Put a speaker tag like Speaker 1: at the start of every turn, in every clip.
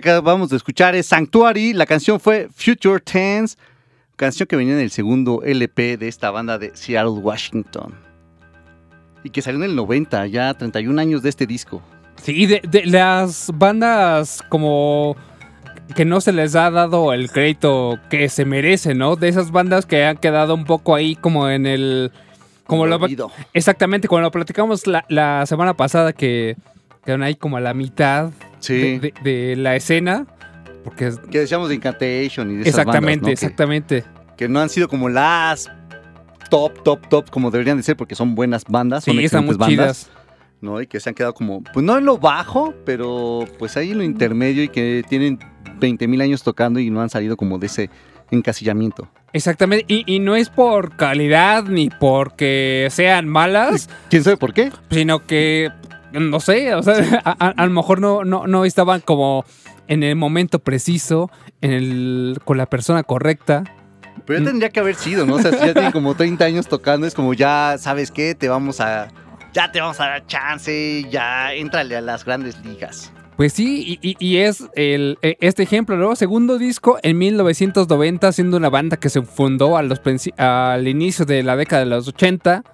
Speaker 1: que acabamos de escuchar es Sanctuary. La canción fue Future Tense, canción que venía en el segundo LP de esta banda de Seattle, Washington. Y que salió en el 90, ya 31 años de este disco.
Speaker 2: Sí, de, de las bandas como que no se les ha dado el crédito que se merece, ¿no? De esas bandas que han quedado un poco ahí como en el... Como lo, exactamente, como lo platicamos la, la semana pasada que quedaron ahí como a la mitad
Speaker 1: Sí.
Speaker 2: de, de- de la escena. Porque es-
Speaker 1: Que decíamos de Incantation y de esas
Speaker 2: exactamente,
Speaker 1: bandas, ¿no?
Speaker 2: Exactamente.
Speaker 1: Que, no han sido como las top, top, top como deberían de ser porque son buenas bandas, son
Speaker 2: Sí, están muy
Speaker 1: bandas.
Speaker 2: chidas.
Speaker 1: ¿no? Y que se han quedado como, pues no en lo bajo, pero pues ahí en lo intermedio y que tienen 20 mil años tocando y no han salido como de ese encasillamiento.
Speaker 2: Exactamente. Y, y no es por calidad ni porque sean malas,
Speaker 1: ¿Quién sabe por qué?
Speaker 2: sino que, no sé, o sea, a, a- a lo mejor no, no, no estaban como en el momento preciso, en el, con la persona correcta.
Speaker 1: Pero
Speaker 2: Mm.
Speaker 1: ya tendría que haber sido, ¿no? O sea, si ya tienen como 30 años tocando, es como ya, ¿sabes qué? Te vamos a... Ya te vamos a dar chance, ya éntrale a las grandes ligas.
Speaker 2: Pues sí, y, y- es el, e- este ejemplo, ¿no? Segundo disco en 1990, siendo una banda que se fundó a los al inicio de la década de los 80.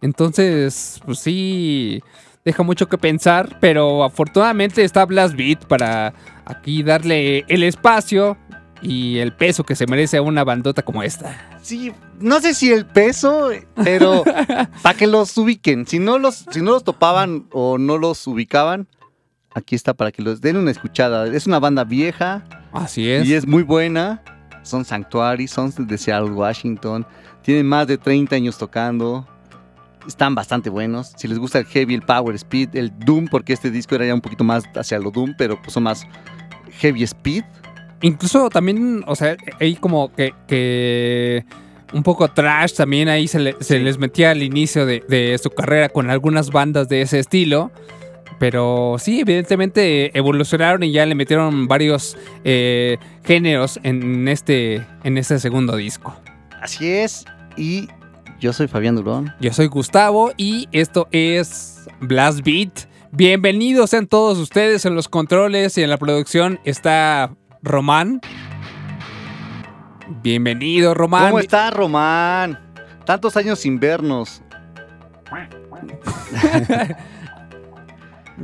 Speaker 2: Entonces, pues sí, deja mucho que pensar, pero afortunadamente está Blast Beat para aquí darle el espacio y el peso que se merece a una bandota como esta.
Speaker 1: Sí, no sé si el peso, pero para que los ubiquen. Si no los, si no los topaban o no los ubicaban, aquí está para que los den una escuchada. Es una banda vieja
Speaker 2: Así es.
Speaker 1: y es muy buena. Son Sanctuary, son de Seattle, Washington. Tienen más de 30 años tocando. Están bastante buenos. Si les gusta el heavy, el power speed, el doom, porque este disco era ya un poquito más hacia lo doom, pero pues son más heavy speed.
Speaker 2: Incluso también, o sea, ahí como que, que un poco trash también ahí se, le- se les metía al inicio de, de su carrera con algunas bandas de ese estilo. Pero sí, evidentemente evolucionaron y ya le metieron varios eh, géneros en este, en este segundo disco.
Speaker 1: Así es. Y yo soy Fabián Durón.
Speaker 2: Yo soy Gustavo y esto es Blast Beat. Bienvenidos sean todos ustedes en los controles y en la producción está Román. Bienvenido, Román.
Speaker 1: ¿Cómo está, Román? Tantos años sin vernos.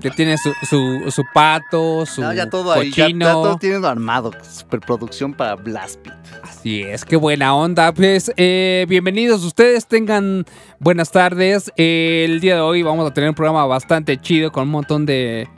Speaker 2: Que tiene su, su, su pato, su
Speaker 1: No, ya todo ahí, ya,
Speaker 2: cochino.
Speaker 1: ya todo tienen armado. Superproducción para Blast Beat.
Speaker 2: Así es, qué buena onda. Pues eh, bienvenidos ustedes, tengan buenas tardes. Eh, el día de hoy vamos a tener un programa bastante chido con un montón de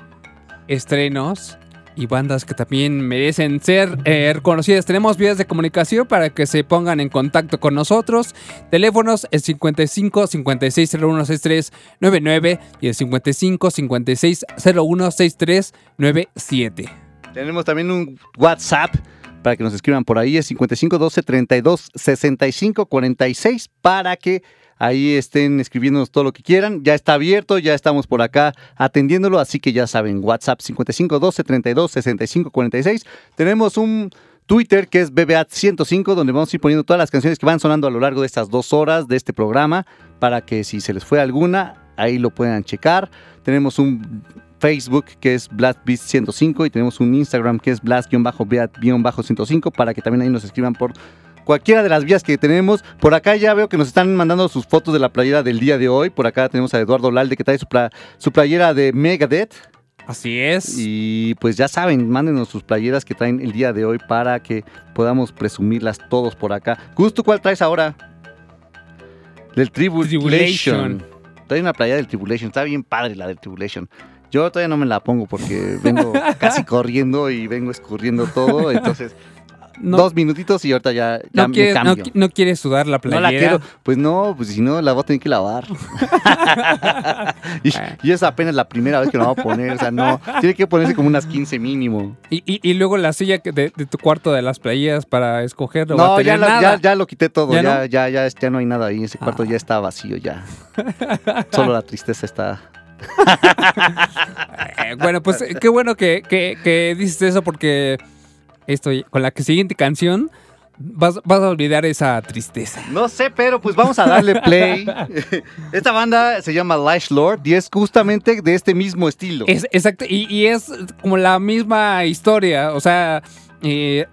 Speaker 2: estrenos y bandas que también merecen ser eh, reconocidas. Tenemos vías de comunicación para que se pongan en contacto con nosotros. Teléfonos el 55 56 01 63 99 y el 55 56 01 63 97.
Speaker 1: Tenemos también un WhatsApp para que nos escriban por ahí. Es 55 12 32 65 46 para que ahí estén escribiéndonos todo lo que quieran. Ya está abierto, ya estamos por acá atendiéndolo. Así que ya saben, WhatsApp 55 12 32 65 46. Tenemos un Twitter que es BBAT105, donde vamos a ir poniendo todas las canciones que van sonando a lo largo de estas dos horas de este programa, para que si se les fue alguna, ahí lo puedan checar. Tenemos un Facebook que es BlastBeat105 y tenemos un Instagram que es Blast-Beat-105 para que también ahí nos escriban por cualquiera de las vías que tenemos. Por acá ya veo que nos están mandando sus fotos de la playera del día de hoy. Por acá tenemos a Eduardo Lalde que trae su, pla- su playera de Megadeth.
Speaker 2: Así es.
Speaker 1: Y pues ya saben, mándenos sus playeras que traen el día de hoy para que podamos presumirlas todos por acá. Gusto, ¿cuál traes ahora? Del Tribulation.
Speaker 2: Tribulation.
Speaker 1: Trae una playera del Tribulation. Está bien padre la del Tribulation. Yo todavía no me la pongo porque vengo casi corriendo y vengo escurriendo todo. Entonces,
Speaker 2: No,
Speaker 1: dos minutitos y ahorita ya, ya
Speaker 2: no,
Speaker 1: me
Speaker 2: no,
Speaker 1: cambio.
Speaker 2: no quieres sudar la
Speaker 1: No
Speaker 2: playera.
Speaker 1: la quiero. Pues no, pues si no, la voy a tener que lavar. y, y es apenas la primera vez que la voy a poner. O sea, no. Tiene que ponerse como unas 15 mínimo.
Speaker 2: Y, y- y luego la silla de, de tu cuarto de las playeras para escoger no,
Speaker 1: No, ya, la- ya, ya lo quité todo.
Speaker 2: ¿Ya
Speaker 1: Ya,
Speaker 2: no?
Speaker 1: ya, ya, ya, no hay nada ahí. Ese cuarto
Speaker 2: Ah.
Speaker 1: ya está vacío ya. Solo la tristeza está.
Speaker 2: Eh, bueno, pues eh, qué bueno que, que- que dices eso porque esto, con la siguiente canción, Vas, a olvidar esa tristeza.
Speaker 3: No sé, pero pues vamos a darle play. Esta banda se llama Lash Lord y es justamente de este mismo estilo.
Speaker 2: Es, exacto, y, es como la misma historia, o sea... Eh,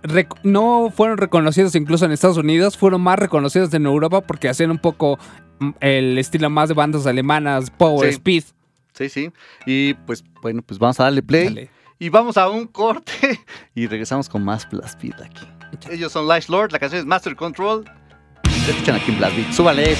Speaker 2: no fueron reconocidos incluso en Estados Unidos, fueron más reconocidos en Europa porque hacían un poco mm, el estilo más de bandas alemanas, Power. Speed.
Speaker 3: Sí, sí. Y pues bueno, pues vamos a darle play.
Speaker 2: Dale.
Speaker 3: Y vamos a un corte y regresamos con más Blastbeat aquí. Ellos son Life Lord, la canción es Master Control. Se escuchan aquí en Blastbeat. Súbale.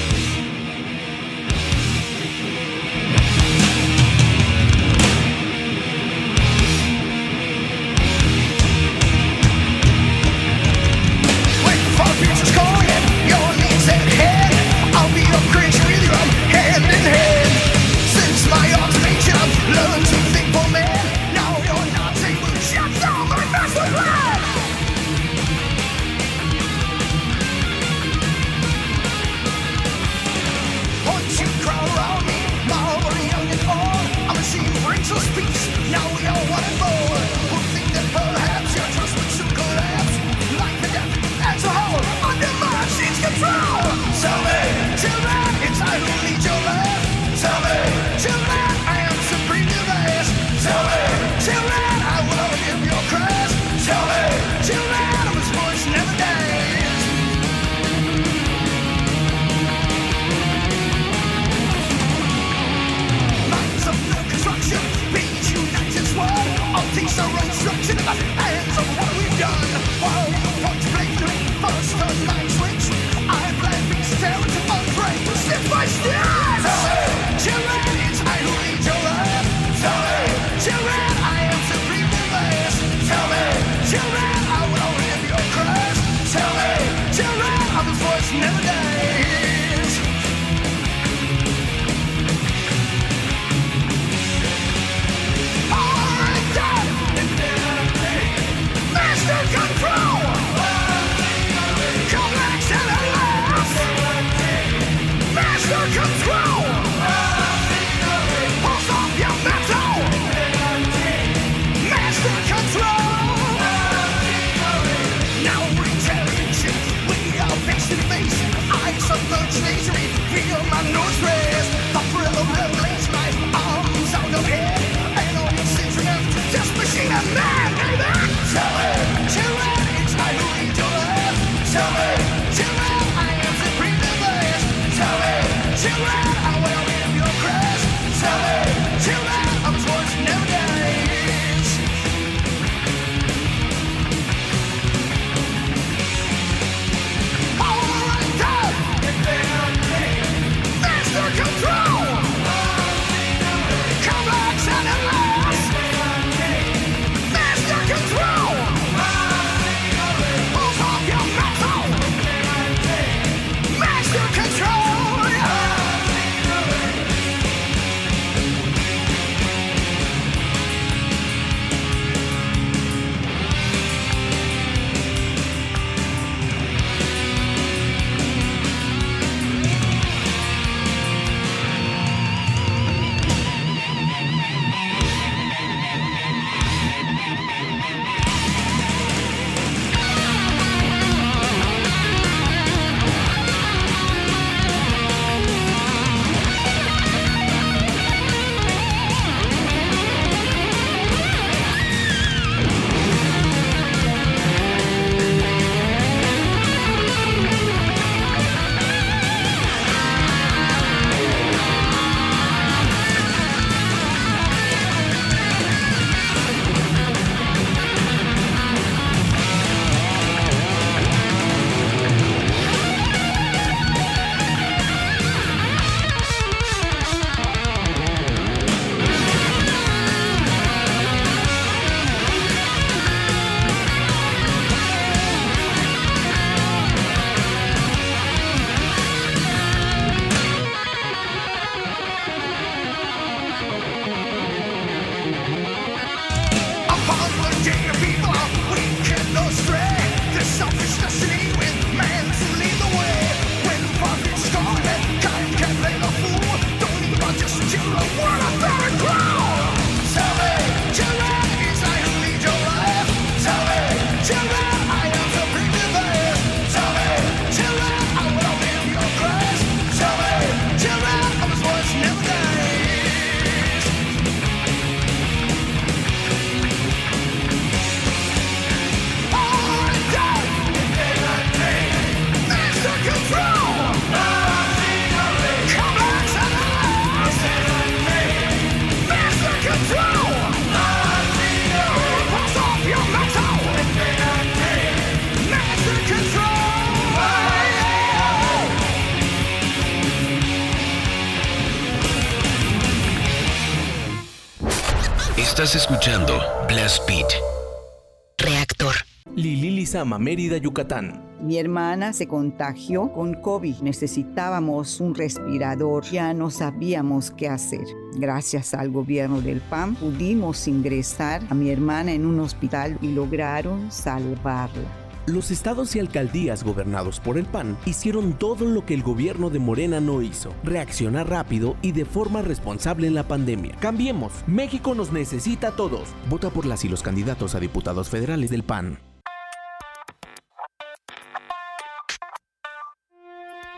Speaker 4: Mérida, Yucatán.
Speaker 5: Mi hermana se contagió con COVID. Necesitábamos un respirador. Ya no sabíamos qué hacer. Gracias al gobierno del PAN pudimos ingresar a mi hermana en un hospital y lograron salvarla.
Speaker 4: Los estados y alcaldías gobernados por el PAN hicieron todo lo que el gobierno de Morena no hizo. Reaccionar rápido y de forma responsable en la pandemia. Cambiemos. México nos necesita a todos. Vota por las y los candidatos a diputados federales del PAN.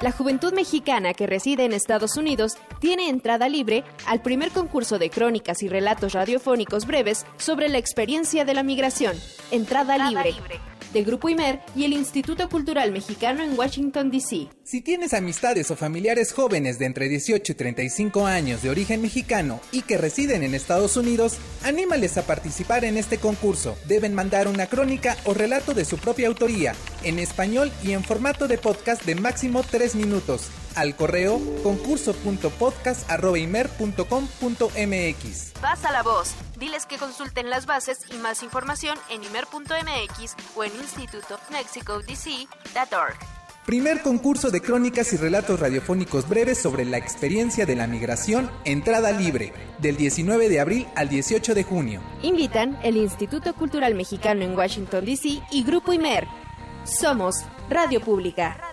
Speaker 6: La juventud mexicana que reside en Estados Unidos tiene entrada libre al primer concurso de crónicas y relatos radiofónicos breves sobre la experiencia de la migración. Entrada, libre. Del Grupo Imer y el Instituto Cultural Mexicano en Washington, D.C.
Speaker 7: Si tienes amistades o familiares jóvenes de entre 18 y 35 años de origen mexicano y que residen en Estados Unidos, anímales a participar en este concurso. Deben mandar una crónica o relato de su propia autoría, en español y en formato de podcast de máximo 3 minutos, al correo concurso.podcast.imer.com.mx.
Speaker 6: Pasa la voz. Diles que consulten las bases y más información en imer.mx o en institutomexicodc.org.
Speaker 7: Primer concurso de crónicas y relatos radiofónicos breves sobre la experiencia de la migración, entrada libre, del 19 de abril al 18 de junio.
Speaker 6: Invitan el Instituto Cultural Mexicano en Washington, D.C. y Grupo Imer. Somos Radio Pública.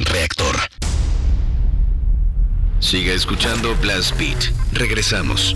Speaker 8: Reactor. Siga escuchando Blast Beat. Regresamos.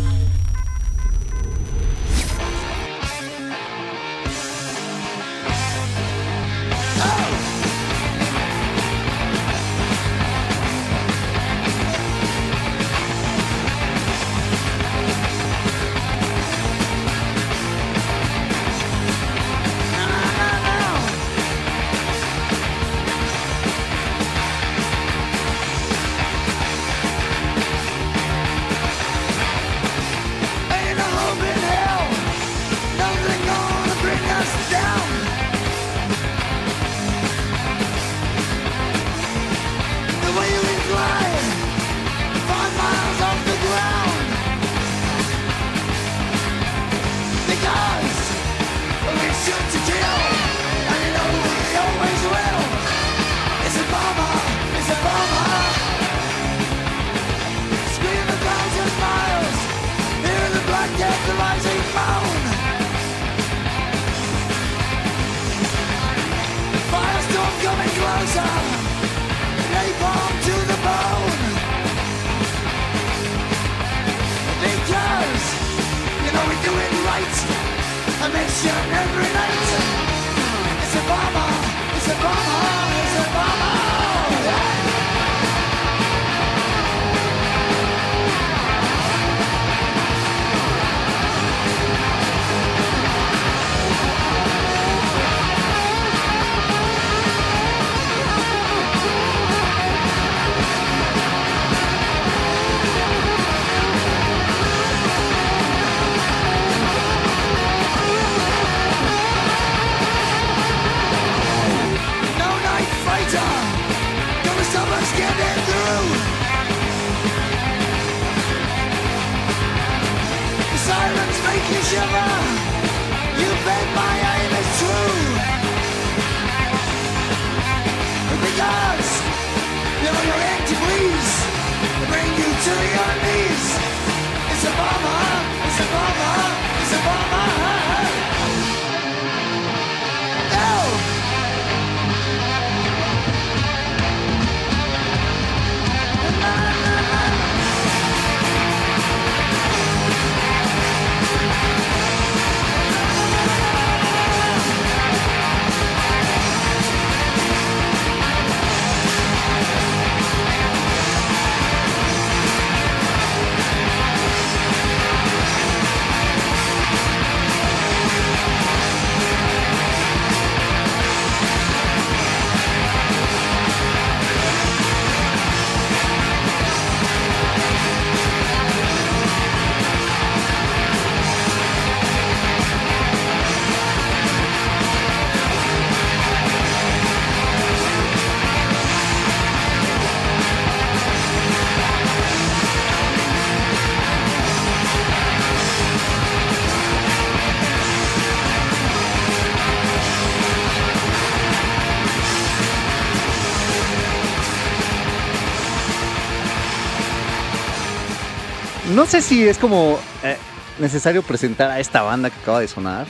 Speaker 9: No
Speaker 1: sé si es como eh, necesario presentar a esta banda que acaba de sonar.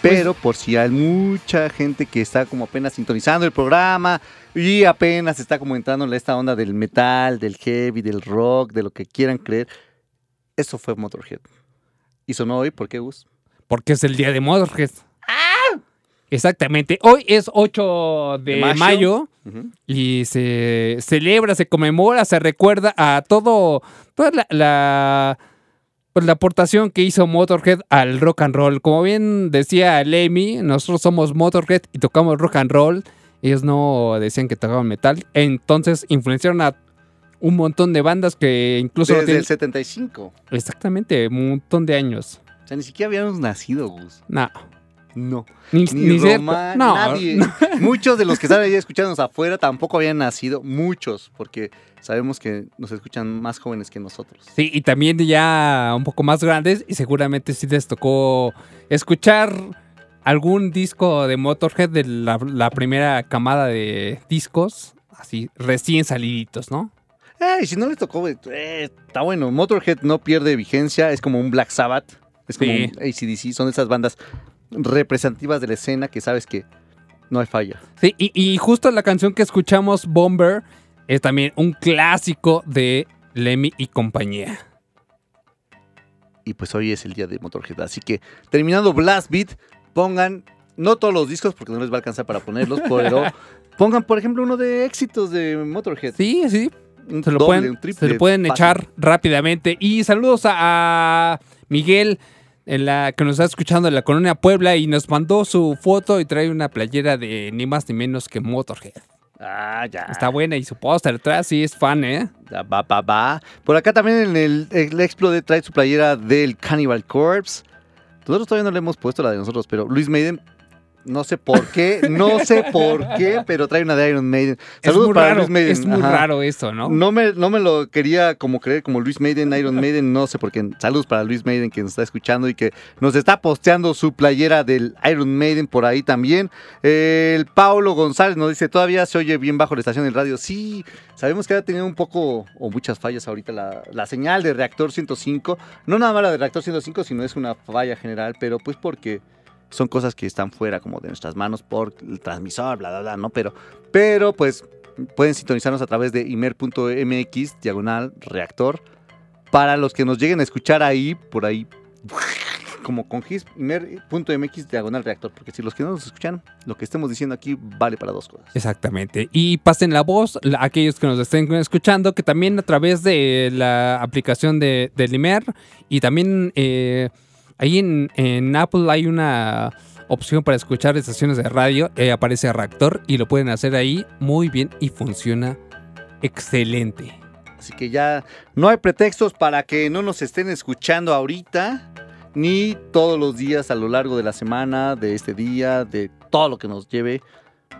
Speaker 1: Pero por si hay mucha gente que está como apenas sintonizando el programa y apenas está como entrando en esta onda del metal, del heavy, del rock, de lo que quieran creer. Eso fue Motorhead. Y sonó hoy, ¿por qué, Gus?
Speaker 2: Porque es el día de Motorhead. Exactamente. Hoy es 8 de,
Speaker 1: ¿De mayo?
Speaker 2: y se celebra, se conmemora, se recuerda a todo, toda la, la, pues, la aportación que hizo Motorhead al rock and roll. Como bien decía Lemmy, nosotros somos Motorhead y tocamos rock and roll. Ellos no decían que tocaban metal. Entonces influenciaron a un montón de bandas que incluso no
Speaker 1: Desde
Speaker 2: tienen-
Speaker 1: el 75.
Speaker 2: Exactamente, un montón de años.
Speaker 1: O sea, ni siquiera habíamos nacido, Gus.
Speaker 2: No.
Speaker 1: No.
Speaker 2: Ni,
Speaker 1: Ni,
Speaker 2: ni cierto.
Speaker 1: Roma,
Speaker 2: No,
Speaker 1: nadie. Muchos de los que están ahí escuchándonos afuera tampoco habían nacido. Muchos, porque sabemos que nos escuchan más jóvenes que nosotros.
Speaker 2: Sí, y también ya un poco más grandes y seguramente sí les tocó escuchar algún disco de Motorhead de la, la primera camada de discos, así recién saliditos, ¿no?
Speaker 1: Eh, si no les tocó, eh, está bueno. Motorhead no pierde vigencia, es como un Black Sabbath, es como
Speaker 2: Sí.
Speaker 1: un ACDC, son esas bandas representativas de la escena que sabes que no hay falla.
Speaker 2: Sí, y, y justo la canción que escuchamos, Bomber, es también un clásico de Lemmy y compañía.
Speaker 1: Y pues hoy es el día de Motorhead, así que terminando Blast Beat, pongan, no todos los discos porque no les va a alcanzar para ponerlos, pero pongan por ejemplo uno de éxitos de Motorhead.
Speaker 2: Sí, sí. Se lo,
Speaker 1: doble,
Speaker 2: pueden,
Speaker 1: triple,
Speaker 2: se lo pueden
Speaker 1: fácil.
Speaker 2: echar rápidamente. Y saludos a, a Miguel, en la, que nos está escuchando en la colonia Puebla y nos mandó su foto y trae una playera de ni más ni menos que Motorhead.
Speaker 1: Ah, ya.
Speaker 2: Está buena y su póster atrás sí es fan, ¿eh?
Speaker 1: Va, va, va. Por acá también en el, el Explode trae su playera del Cannibal Corpse. Nosotros todavía no le hemos puesto la de nosotros, pero Luis Maiden, no sé por qué, no sé por qué, pero trae una de Iron Maiden. Saludos para
Speaker 2: raro,
Speaker 1: Luis Maiden.
Speaker 2: es muy
Speaker 1: ajá.
Speaker 2: raro esto, ¿no?
Speaker 1: No me, no me lo quería como creer como Luis Maiden, Iron Maiden, no sé por qué. Saludos para Luis Maiden que nos está escuchando y que nos está posteando su playera del Iron Maiden por ahí también. El Paulo González nos dice, todavía se oye bien bajo la estación del radio. Sí, sabemos que ha tenido un poco o muchas fallas ahorita la, la señal de reactor 105. No nada más la de reactor 105, sino es una falla general, pero pues porque son cosas que están fuera como de nuestras manos por el transmisor, bla, bla, bla, ¿no? Pero, pero pues pueden sintonizarnos a través de imer.mx, diagonal, reactor. Para los que nos lleguen a escuchar ahí, por ahí, como con imer.mx, diagonal, reactor. Porque si los que no nos escuchan, lo que estemos diciendo aquí vale para dos cosas.
Speaker 2: Exactamente. Y pasen la voz aquellos que nos estén escuchando, que también a través de la aplicación de, de Limer y también eh, ahí en, en Apple hay una opción para escuchar estaciones de radio, eh, aparece Reactor y lo pueden hacer ahí muy bien y funciona excelente.
Speaker 1: Así que ya no hay pretextos para que no nos estén escuchando ahorita, ni todos los días a lo largo de la semana, de este día, de todo lo que nos lleve.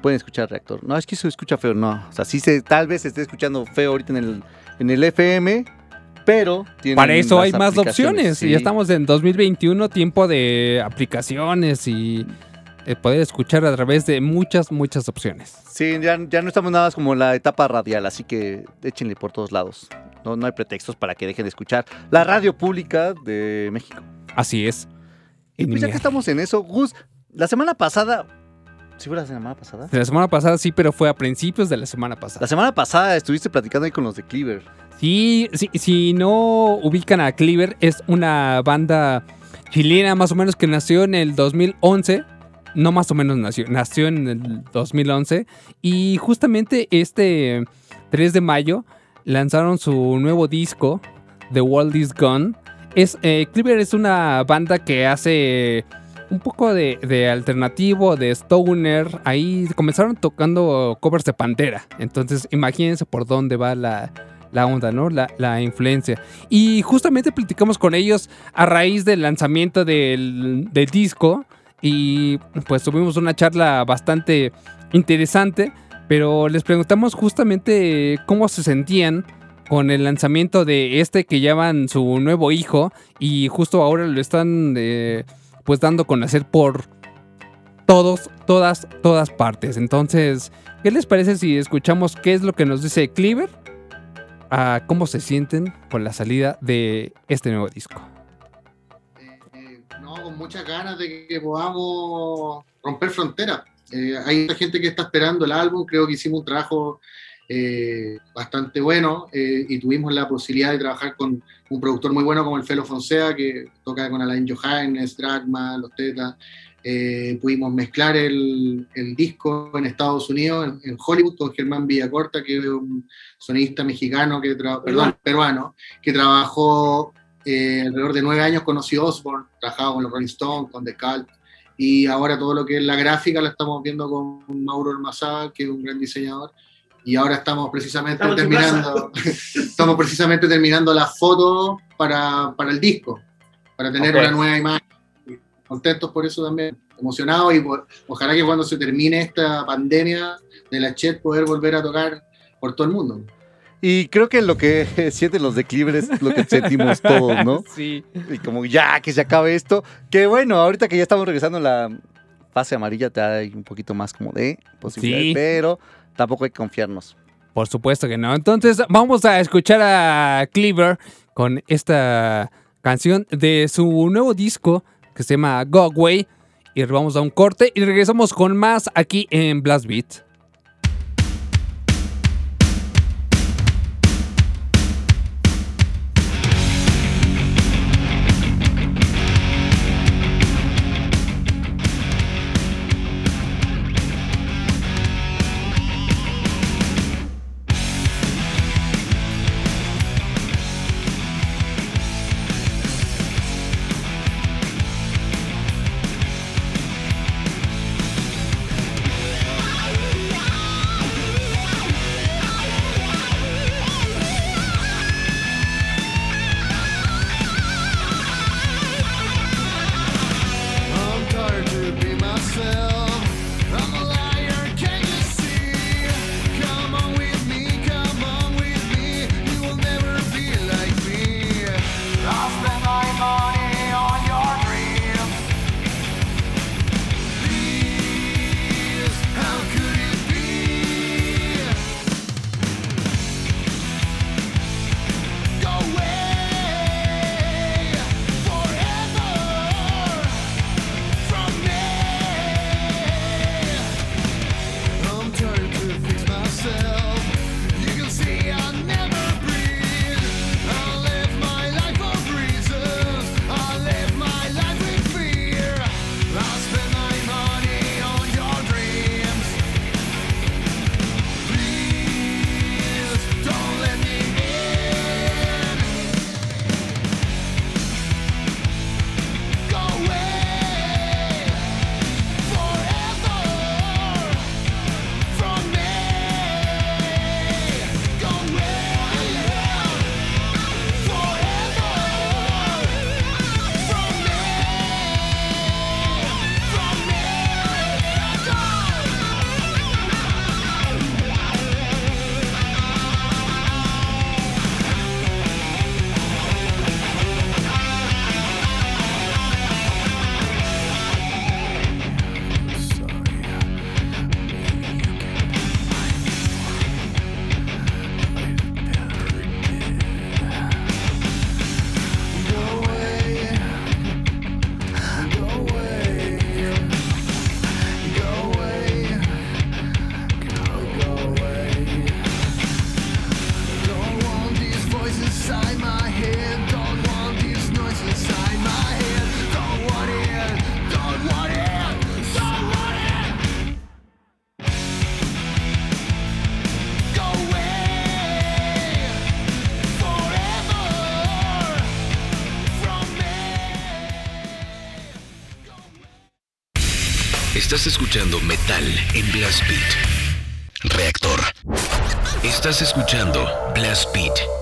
Speaker 1: Pueden escuchar Reactor. No, es que se escucha feo, no. O sea, sí se, tal vez se esté escuchando feo ahorita en el, en el FM, pero
Speaker 2: Para eso hay más opciones.
Speaker 1: sí.
Speaker 2: Ya estamos en 2021, tiempo de aplicaciones y eh, poder escuchar a través de muchas, muchas opciones.
Speaker 1: Sí, ya, ya no estamos nada más como en la etapa radial, así que échenle por todos lados. No, no hay pretextos para que dejen de escuchar la radio pública de México.
Speaker 2: Así es.
Speaker 1: Y pues ya que estamos en eso, Gus, la semana pasada. ¿Sí fue la semana pasada?
Speaker 2: De la semana pasada sí, pero fue a principios de la semana pasada.
Speaker 1: La semana pasada estuviste platicando ahí con los de Cleaver.
Speaker 2: Sí, sí, si no ubican a Cleaver, es una banda chilena más o menos que nació en el 2011. No más o menos nació, nació en el 2011. Y justamente este 3 de mayo lanzaron su nuevo disco, The World Is Gone. Es, eh, Cleaver es una banda que hace un poco de, de alternativo, de stoner. Ahí comenzaron tocando covers de Pantera. Entonces imagínense por dónde va la, la onda, ¿no? La, la influencia. Y justamente platicamos con ellos a raíz del lanzamiento del, del disco. Y pues tuvimos una charla bastante interesante. Pero les preguntamos justamente cómo se sentían con el lanzamiento de este que llaman su nuevo hijo. Y justo ahora lo están eh, pues dando a conocer por todos, todas, todas partes. Entonces, ¿qué les parece si escuchamos qué es lo que nos dice Cleaver?
Speaker 10: a cómo se sienten con la salida de este nuevo disco.
Speaker 11: Eh, no, con muchas ganas de que podamos romper fronteras. Eh, hay mucha gente que está esperando el álbum, creo que hicimos un trabajo eh, bastante bueno eh, y tuvimos la posibilidad de trabajar con un productor muy bueno como el Felo Fonseca, que toca con Alain Johannes, Dragma, Los Tetas. Eh, pudimos mezclar el, el disco en Estados Unidos, en, en Hollywood, con Germán Villacorta, que es un sonista mexicano, que perdón, peruano, que trabajó eh, alrededor de nueve años con Ozzy Osbourne, trabajaba con los Rolling Stones, con The Cult, y ahora todo lo que es la gráfica la estamos viendo con Mauro Ormazábal, que es un gran diseñador, y ahora estamos precisamente
Speaker 12: Estamos
Speaker 11: terminando, estamos precisamente terminando las fotos para, para el disco, para tener
Speaker 12: Ok.
Speaker 11: una nueva imagen. Contentos por eso también, emocionados y por- ojalá que cuando se termine esta pandemia de la Chet poder volver a tocar por todo el mundo.
Speaker 1: Y creo que lo que sienten los declives es lo que sentimos todos, ¿no?
Speaker 10: Sí.
Speaker 1: Y como ya que se acabe esto. Que bueno, ahorita que ya estamos regresando a la fase amarilla, te hay un poquito más como de posibilidades,
Speaker 10: Sí.
Speaker 1: pero tampoco hay que confiarnos.
Speaker 10: Por supuesto que no. Entonces vamos a escuchar a Cleaver con esta canción de su nuevo disco que se llama Go Away. Y vamos a un corte y regresamos con más aquí en Blast Beat.
Speaker 13: Estás escuchando Metal en Blast Beat. Reactor. Estás escuchando Blast Beat.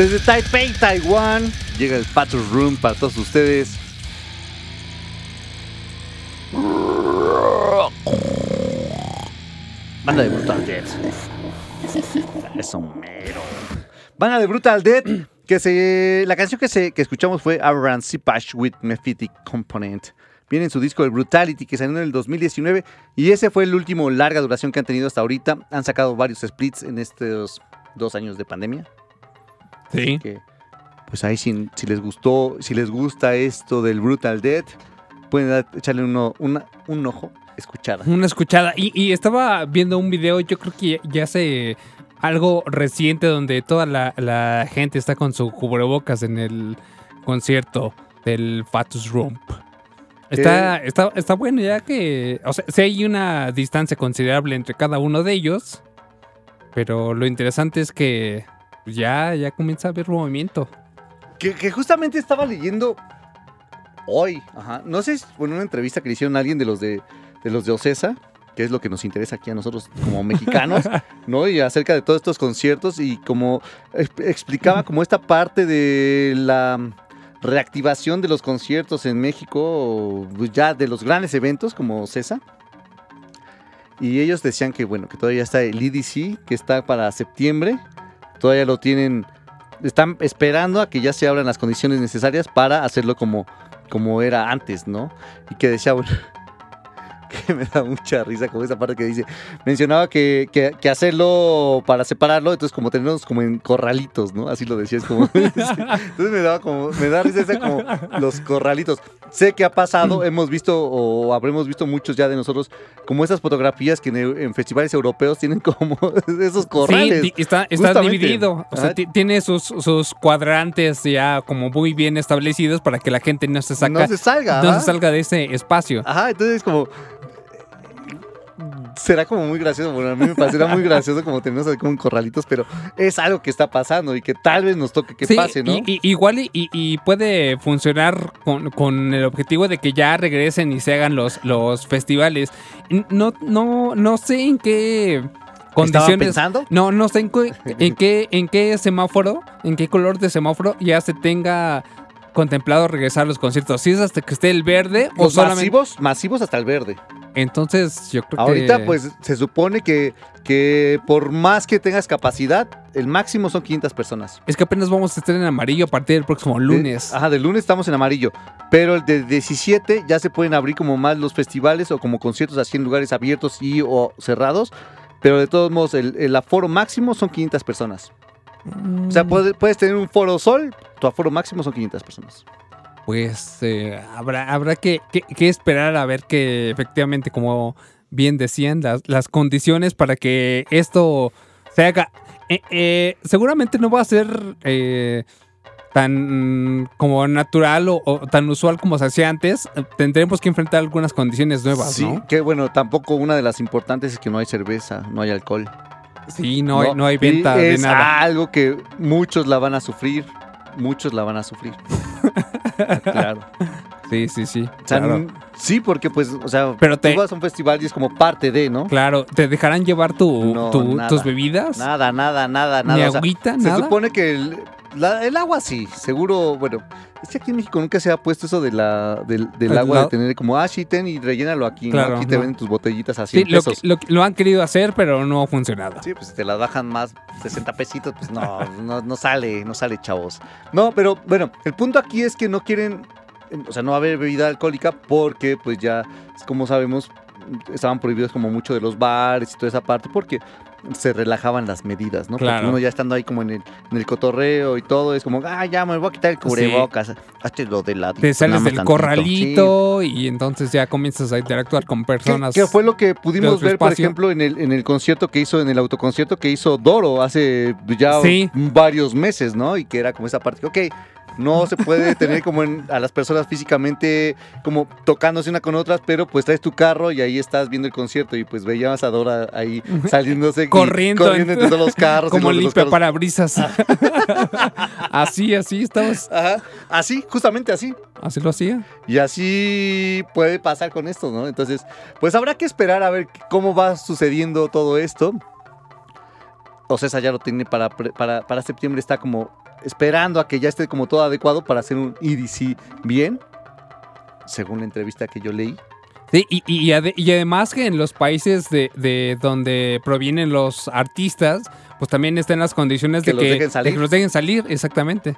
Speaker 1: Desde Taipei, Taiwán, llega el Patrol Room para todos ustedes. Banda de Brutal Death. Eso mero. Banda de Brutal Death. Que se, la canción que, se, que escuchamos fue Aberrant Sipash with Mephitic Component. Viene en su disco el Brutality que salió en el 2019 y ese fue el último larga duración que han tenido hasta ahorita. Han sacado varios splits en estos dos años de pandemia.
Speaker 2: Sí.
Speaker 1: Que, pues ahí si, si les gustó, si les gusta esto del Brutal Death, pueden dar- echarle uno, una- un ojo, escuchada.
Speaker 2: Una escuchada. Y, y estaba viendo un video, yo creo que ya hace algo reciente donde toda la, la gente está con su cubrebocas en el concierto del Fatus Rump. Está, está, está bueno ya que, o sea, sí hay una distancia considerable entre cada uno de ellos, pero lo interesante es que ya, ya comienza a haber movimiento.
Speaker 1: Que, que justamente estaba leyendo hoy, ajá, no sé, en una entrevista que le hicieron a alguien de los de, de los de Ocesa, que es lo que nos interesa aquí a nosotros como mexicanos, ¿no? Y acerca de todos estos conciertos y como exp- explicaba como esta parte de la reactivación de los conciertos en México, pues ya de los grandes eventos como Ocesa. Y ellos decían que, bueno, que todavía está el EDC, que está para septiembre. Todavía lo tienen, están esperando a que ya se abran las condiciones necesarias para hacerlo como, como era antes, ¿no? Y que decía, bueno, que me da mucha risa como esa parte que dice, mencionaba que, que- que hacerlo para separarlo, entonces como tenerlos como en corralitos, ¿no? Así lo decía, es como... entonces me daba como, me da risa esa como los corralitos. Sé que ha pasado, hemos visto o habremos visto muchos ya de nosotros como esas fotografías que en, en festivales europeos tienen como esos corrales.
Speaker 2: Sí, está, está
Speaker 1: Justamente.
Speaker 2: dividido. O sea, tiene sus, sus cuadrantes ya como muy bien establecidos para que la gente no se saca,
Speaker 1: No se salga,
Speaker 2: no se salga de ese espacio.
Speaker 1: Ajá, entonces como... Será como muy gracioso, bueno, a mí me parecerá muy gracioso como tenernos así como en corralitos, pero es algo que está pasando y que tal vez nos toque que
Speaker 2: Sí,
Speaker 1: pase, ¿no?
Speaker 2: y- y- igual y, puede funcionar con, con el objetivo de que ya regresen y se hagan los, los festivales. No, no, no sé en qué condiciones.
Speaker 1: pensando?
Speaker 2: No, no sé en qué, en qué semáforo, en qué color de semáforo ya se tenga contemplado regresar a los conciertos. Si es hasta que esté el verde o
Speaker 1: Los
Speaker 2: solamente.
Speaker 1: masivos, masivos hasta el verde.
Speaker 2: Entonces, yo creo
Speaker 1: Ahorita,
Speaker 2: que.
Speaker 1: pues, se supone que, que por más que tengas capacidad, el máximo son 500 personas.
Speaker 2: Es que apenas vamos a estar en amarillo a partir del próximo lunes.
Speaker 1: De- ajá, del lunes estamos en amarillo. Pero el del 17 ya se pueden abrir como más los festivales o como conciertos así en lugares abiertos y o cerrados. Pero de todos modos, el, el aforo máximo son 500 personas. O sea,
Speaker 2: Mm.
Speaker 1: puedes, puedes tener un foro sol, tu aforo máximo son 500 personas.
Speaker 2: Pues eh, habrá, habrá que, que- que esperar a ver que efectivamente, como bien decían, las, las condiciones para que esto se haga. Eh, eh, seguramente no va a ser tan como natural o, o tan usual como se hacía antes. Tendremos que enfrentar algunas condiciones nuevas,
Speaker 1: Sí,
Speaker 2: ¿no?
Speaker 1: que bueno, tampoco una de las importantes es que no hay cerveza, no hay alcohol.
Speaker 2: Sí, no, Hay, no hay venta de
Speaker 1: es
Speaker 2: nada.
Speaker 1: algo que muchos la van a sufrir. Muchos la van a sufrir. claro.
Speaker 2: Sí, sí, sí.
Speaker 1: O sea,
Speaker 2: claro.
Speaker 1: n- sí, porque pues, o sea,
Speaker 2: Pero te-
Speaker 1: tú vas a un festival y es como parte de, ¿no?
Speaker 2: Claro, ¿te dejarán llevar tu,
Speaker 1: No,
Speaker 2: tu-
Speaker 1: nada.
Speaker 2: tus bebidas?
Speaker 1: Nada, nada, nada, nada.
Speaker 2: ¿Ni
Speaker 1: o sea,
Speaker 2: agüita?
Speaker 1: Se
Speaker 2: ¿Nada?
Speaker 1: supone que el, la- el agua sí, seguro, bueno, es que aquí en México nunca se ha puesto eso de la, del, del
Speaker 2: El
Speaker 1: agua
Speaker 2: la-
Speaker 1: de tener como, ah, sí, ten y rellénalo aquí, ¿no?
Speaker 2: Claro,
Speaker 1: Aquí te
Speaker 2: no.
Speaker 1: venden tus botellitas a
Speaker 2: Sí,
Speaker 1: 100
Speaker 2: lo, lo lo han querido hacer, pero no ha funcionado.
Speaker 1: Sí, pues si te la bajan más 60 pesitos, pues no, no, no sale, no sale, chavos. No, pero bueno, el punto aquí es que no quieren, o sea, no va a haber bebida alcohólica porque pues ya, como sabemos, estaban prohibidos como mucho de los bares y toda esa parte porque se relajaban las medidas, ¿no?
Speaker 2: Claro.
Speaker 1: Porque uno ya estando ahí como en el, en el cotorreo y todo, es como, ah, ya me voy a quitar el cubrebocas, hazte lo de la
Speaker 2: Te sales del corralito y entonces ya comienzas a interactuar con personas.
Speaker 1: ¿Qué fue lo que pudimos ver, por ejemplo, en el, en el concierto que hizo, en el autoconcierto que hizo Doro hace ya
Speaker 2: Sí.
Speaker 1: varios meses, ¿no? Y que era como esa parte, que, ok, no se puede tener como en- a las personas físicamente como tocándose una con otras, pero pues traes tu carro y ahí estás viendo el concierto y pues veías a Dora ahí saliéndose
Speaker 2: corriendo,
Speaker 1: corriendo entre todos los carros.
Speaker 2: como limpia parabrisas. así, así estabas.
Speaker 1: Ajá, así, justamente así.
Speaker 2: Así lo hacía.
Speaker 1: Y así puede pasar con esto, ¿no? Entonces, pues habrá que esperar a ver cómo va sucediendo todo esto. O sea, ya lo tiene para, para, para septiembre, está como esperando a que ya esté como todo adecuado para hacer un EDC bien, según la entrevista que yo leí.
Speaker 2: Sí, y, y ade- y además que en los países de, de donde provienen los artistas, pues también están las condiciones
Speaker 1: Que
Speaker 2: de,
Speaker 1: los
Speaker 2: que,
Speaker 1: dejen
Speaker 2: de que los dejen salir, exactamente.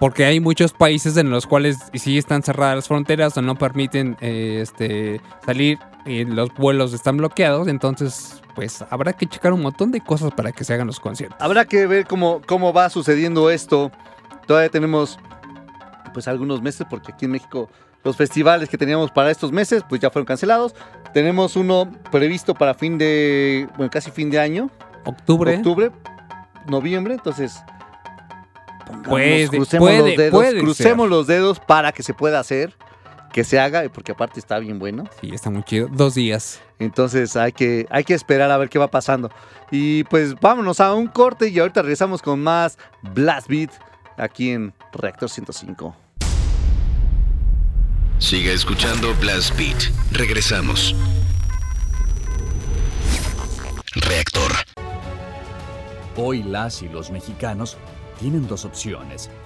Speaker 2: Porque hay muchos países en los cuales sí están cerradas las fronteras o no permiten eh, este, salir y los vuelos están bloqueados, entonces pues habrá que checar un montón de cosas para que se hagan los conciertos.
Speaker 1: Habrá que ver cómo, cómo va sucediendo esto. Todavía tenemos pues algunos meses porque aquí en México los festivales que teníamos para estos meses pues ya fueron cancelados. Tenemos uno previsto para fin de, bueno, casi fin de año.
Speaker 2: Octubre.
Speaker 1: Octubre, noviembre, entonces
Speaker 2: Puede,
Speaker 1: crucemos
Speaker 2: puede,
Speaker 1: los dedos,
Speaker 2: puede
Speaker 1: crucemos
Speaker 2: ser.
Speaker 1: los dedos para que se pueda hacer, que se haga, porque aparte está bien bueno.
Speaker 2: Sí, está muy chido. Dos días.
Speaker 1: Entonces hay que, hay que esperar a ver qué va pasando. Y pues vámonos a un corte y ahorita regresamos con más Blast Beat aquí en Reactor 105.
Speaker 14: Siga escuchando Blast Beat. Regresamos. Reactor.
Speaker 15: Hoy las y los mexicanos tienen dos opciones.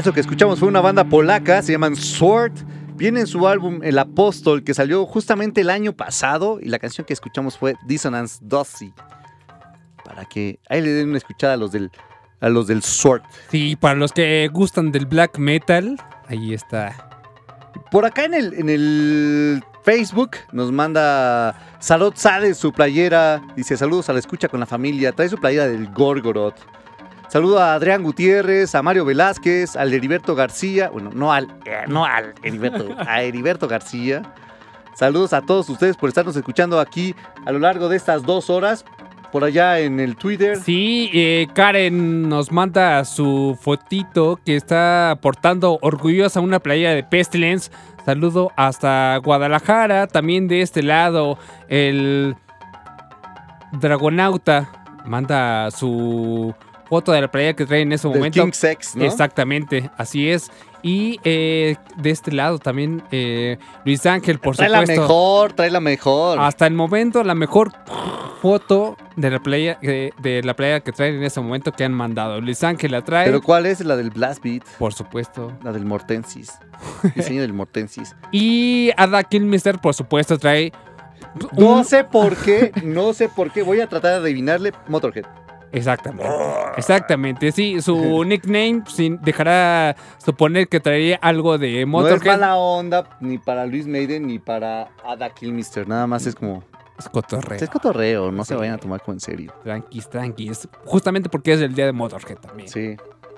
Speaker 1: Eso que escuchamos fue una banda polaca, se llaman Sword. Viene en su álbum El Apóstol, que salió justamente el año pasado, y la canción que escuchamos fue Dissonance Dossi. Para que ahí le den una escuchada a los del, a los del Sword.
Speaker 2: Sí, para los que gustan del black metal, ahí está.
Speaker 1: Por acá en el, en el Facebook nos manda Salud Sade su playera. Dice saludos a la escucha con la familia. Trae su playera del Gorgoroth. Saludo a Adrián Gutiérrez, a Mario Velázquez, al Heriberto García. Bueno, no al, eh, no al Heriberto, a Heriberto García. Saludos a todos ustedes por estarnos escuchando aquí a lo largo de estas dos horas. Por allá en el Twitter.
Speaker 2: Sí, eh, Karen nos manda su fotito que está portando orgullosa una playa de Pestilence. Saludo hasta Guadalajara. También de este lado, el Dragonauta manda su foto de la playa que trae en ese
Speaker 1: Del
Speaker 2: momento.
Speaker 1: King Sex, ¿no?
Speaker 2: Exactamente, así es. Y eh, de este lado también eh, Luis Ángel, por
Speaker 1: trae la
Speaker 2: supuesto.
Speaker 1: mejor, trae la mejor.
Speaker 2: Hasta el momento, la mejor foto de la playa, de, de la playa que traen en ese momento que han mandado. Luis Ángel la trae.
Speaker 1: Pero ¿cuál es la del Blast Beat?
Speaker 2: Por supuesto.
Speaker 1: La del Mortensis. Diseño del Mortensis.
Speaker 2: Y Ada Killmister, por supuesto, trae.
Speaker 1: No sé por qué, no sé por qué. Voy a tratar de adivinarle Motorhead.
Speaker 2: Exactamente. Exactamente. Sí, su nickname sin, dejará suponer que traería algo de
Speaker 1: No es
Speaker 2: Motorhead.
Speaker 1: mala onda ni para Luis Maiden ni para Ada Killmister. Nada más es como.
Speaker 2: Es cotorreo.
Speaker 1: Es cotorreo, no se vayan a tomar como en serio.
Speaker 2: Tranquis, tranquis. Justamente porque es el día de Motorhead también.
Speaker 1: Sí.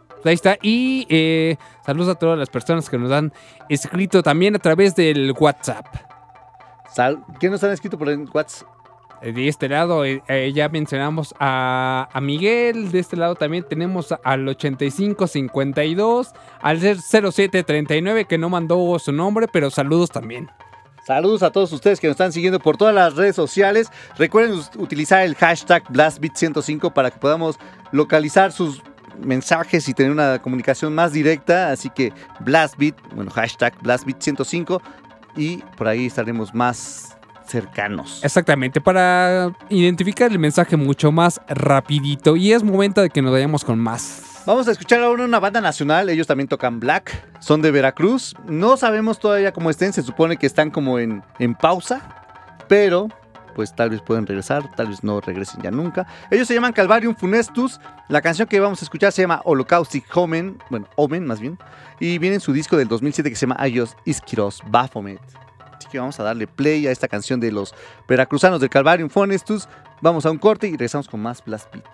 Speaker 2: Pues Ahí está. Y eh, saludos a todas las personas que nos han escrito también a través del WhatsApp.
Speaker 1: Sal- ¿Qué nos han escrito por el WhatsApp?
Speaker 2: De este lado eh, eh, ya mencionamos a, a Miguel. De este lado también tenemos al 8552, al 0739 que no mandó su nombre, pero saludos también.
Speaker 1: Saludos a todos ustedes que nos están siguiendo por todas las redes sociales. Recuerden utilizar el hashtag BlastBeat105 para que podamos localizar sus mensajes y tener una comunicación más directa. Así que BlastBeat, bueno, hashtag BlastBeat105 y por ahí estaremos más cercanos.
Speaker 2: Exactamente, para identificar el mensaje mucho más rapidito. Y es momento de que nos vayamos con más.
Speaker 1: Vamos a escuchar ahora una banda nacional, ellos también tocan black, son de Veracruz, no sabemos todavía cómo estén, se supone que están como en, en pausa, pero pues tal vez pueden regresar, tal vez no regresen ya nunca. Ellos se llaman Calvarium Funestus, la canción que vamos a escuchar se llama Holocaustic Omen, bueno, Omen más bien, y viene en su disco del 2007 que se llama Ayos Iskiros Baphomet. Que vamos a darle play a esta canción de los veracruzanos del Calvarium Funestus, vamos a un corte y regresamos con más Blast Beat.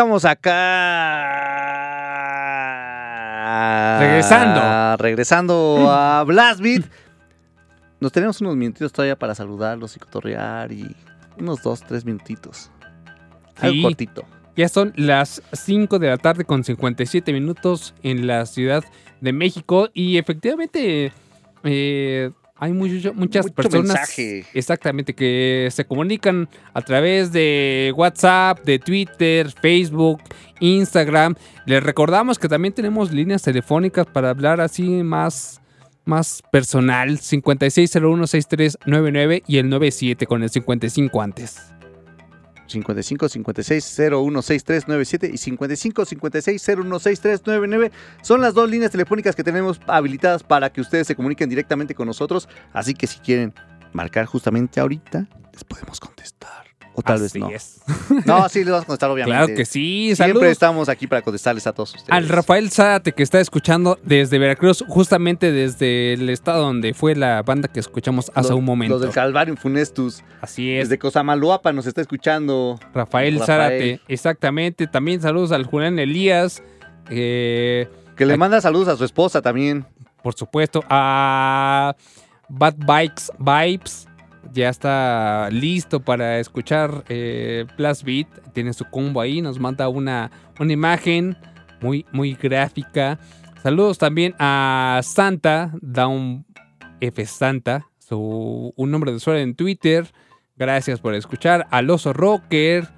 Speaker 1: Estamos acá.
Speaker 2: Regresando.
Speaker 1: Regresando a Blastbeat. Nos tenemos unos minutitos todavía para saludarlos y cotorrear y unos dos, tres minutitos. Algo
Speaker 2: Sí.
Speaker 1: cortito.
Speaker 2: Ya son las 5 de la tarde con 57 minutos en la Ciudad de México y efectivamente eh, hay mucho- muchas
Speaker 1: Mucho
Speaker 2: personas
Speaker 1: mensaje.
Speaker 2: exactamente que se comunican a través de WhatsApp, de Twitter, Facebook, Instagram. Les recordamos que también tenemos líneas telefónicas para hablar así más más personal 56016399 y el 97 con el 55 antes.
Speaker 1: 55 56 01 6397 y 55 56 01 6399 son las dos líneas telefónicas que tenemos habilitadas para que ustedes se comuniquen directamente con nosotros. Así que si quieren marcar justamente ahorita, les podemos contestar. O tal vez no.
Speaker 2: es.
Speaker 1: No, sí, les vamos a contestar, obviamente.
Speaker 2: Claro que sí.
Speaker 1: Siempre
Speaker 2: Saludos
Speaker 1: estamos aquí para contestarles a todos ustedes.
Speaker 2: al Rafael Zárate que está escuchando desde Veracruz, justamente desde el estado donde fue la banda que escuchamos hace
Speaker 1: Los-
Speaker 2: un momento.
Speaker 1: Los del Calvario Funestus.
Speaker 2: Así es.
Speaker 1: Desde Cosamaloapa nos está escuchando.
Speaker 2: Rafael,
Speaker 1: Rafael.
Speaker 2: Zárate, exactamente. También saludos al Julián Elías. eh,
Speaker 1: Que le manda saludos a su esposa también.
Speaker 2: por supuesto, a Bad Bikes Vibes. Ya está listo para escuchar eh, Beat. Tiene su combo ahí. Nos manda una, una imagen muy, muy gráfica. Saludos también a Santa, Down F Santa, su, un nombre de usuario en Twitter. Gracias por escuchar. Al Oso Rocker,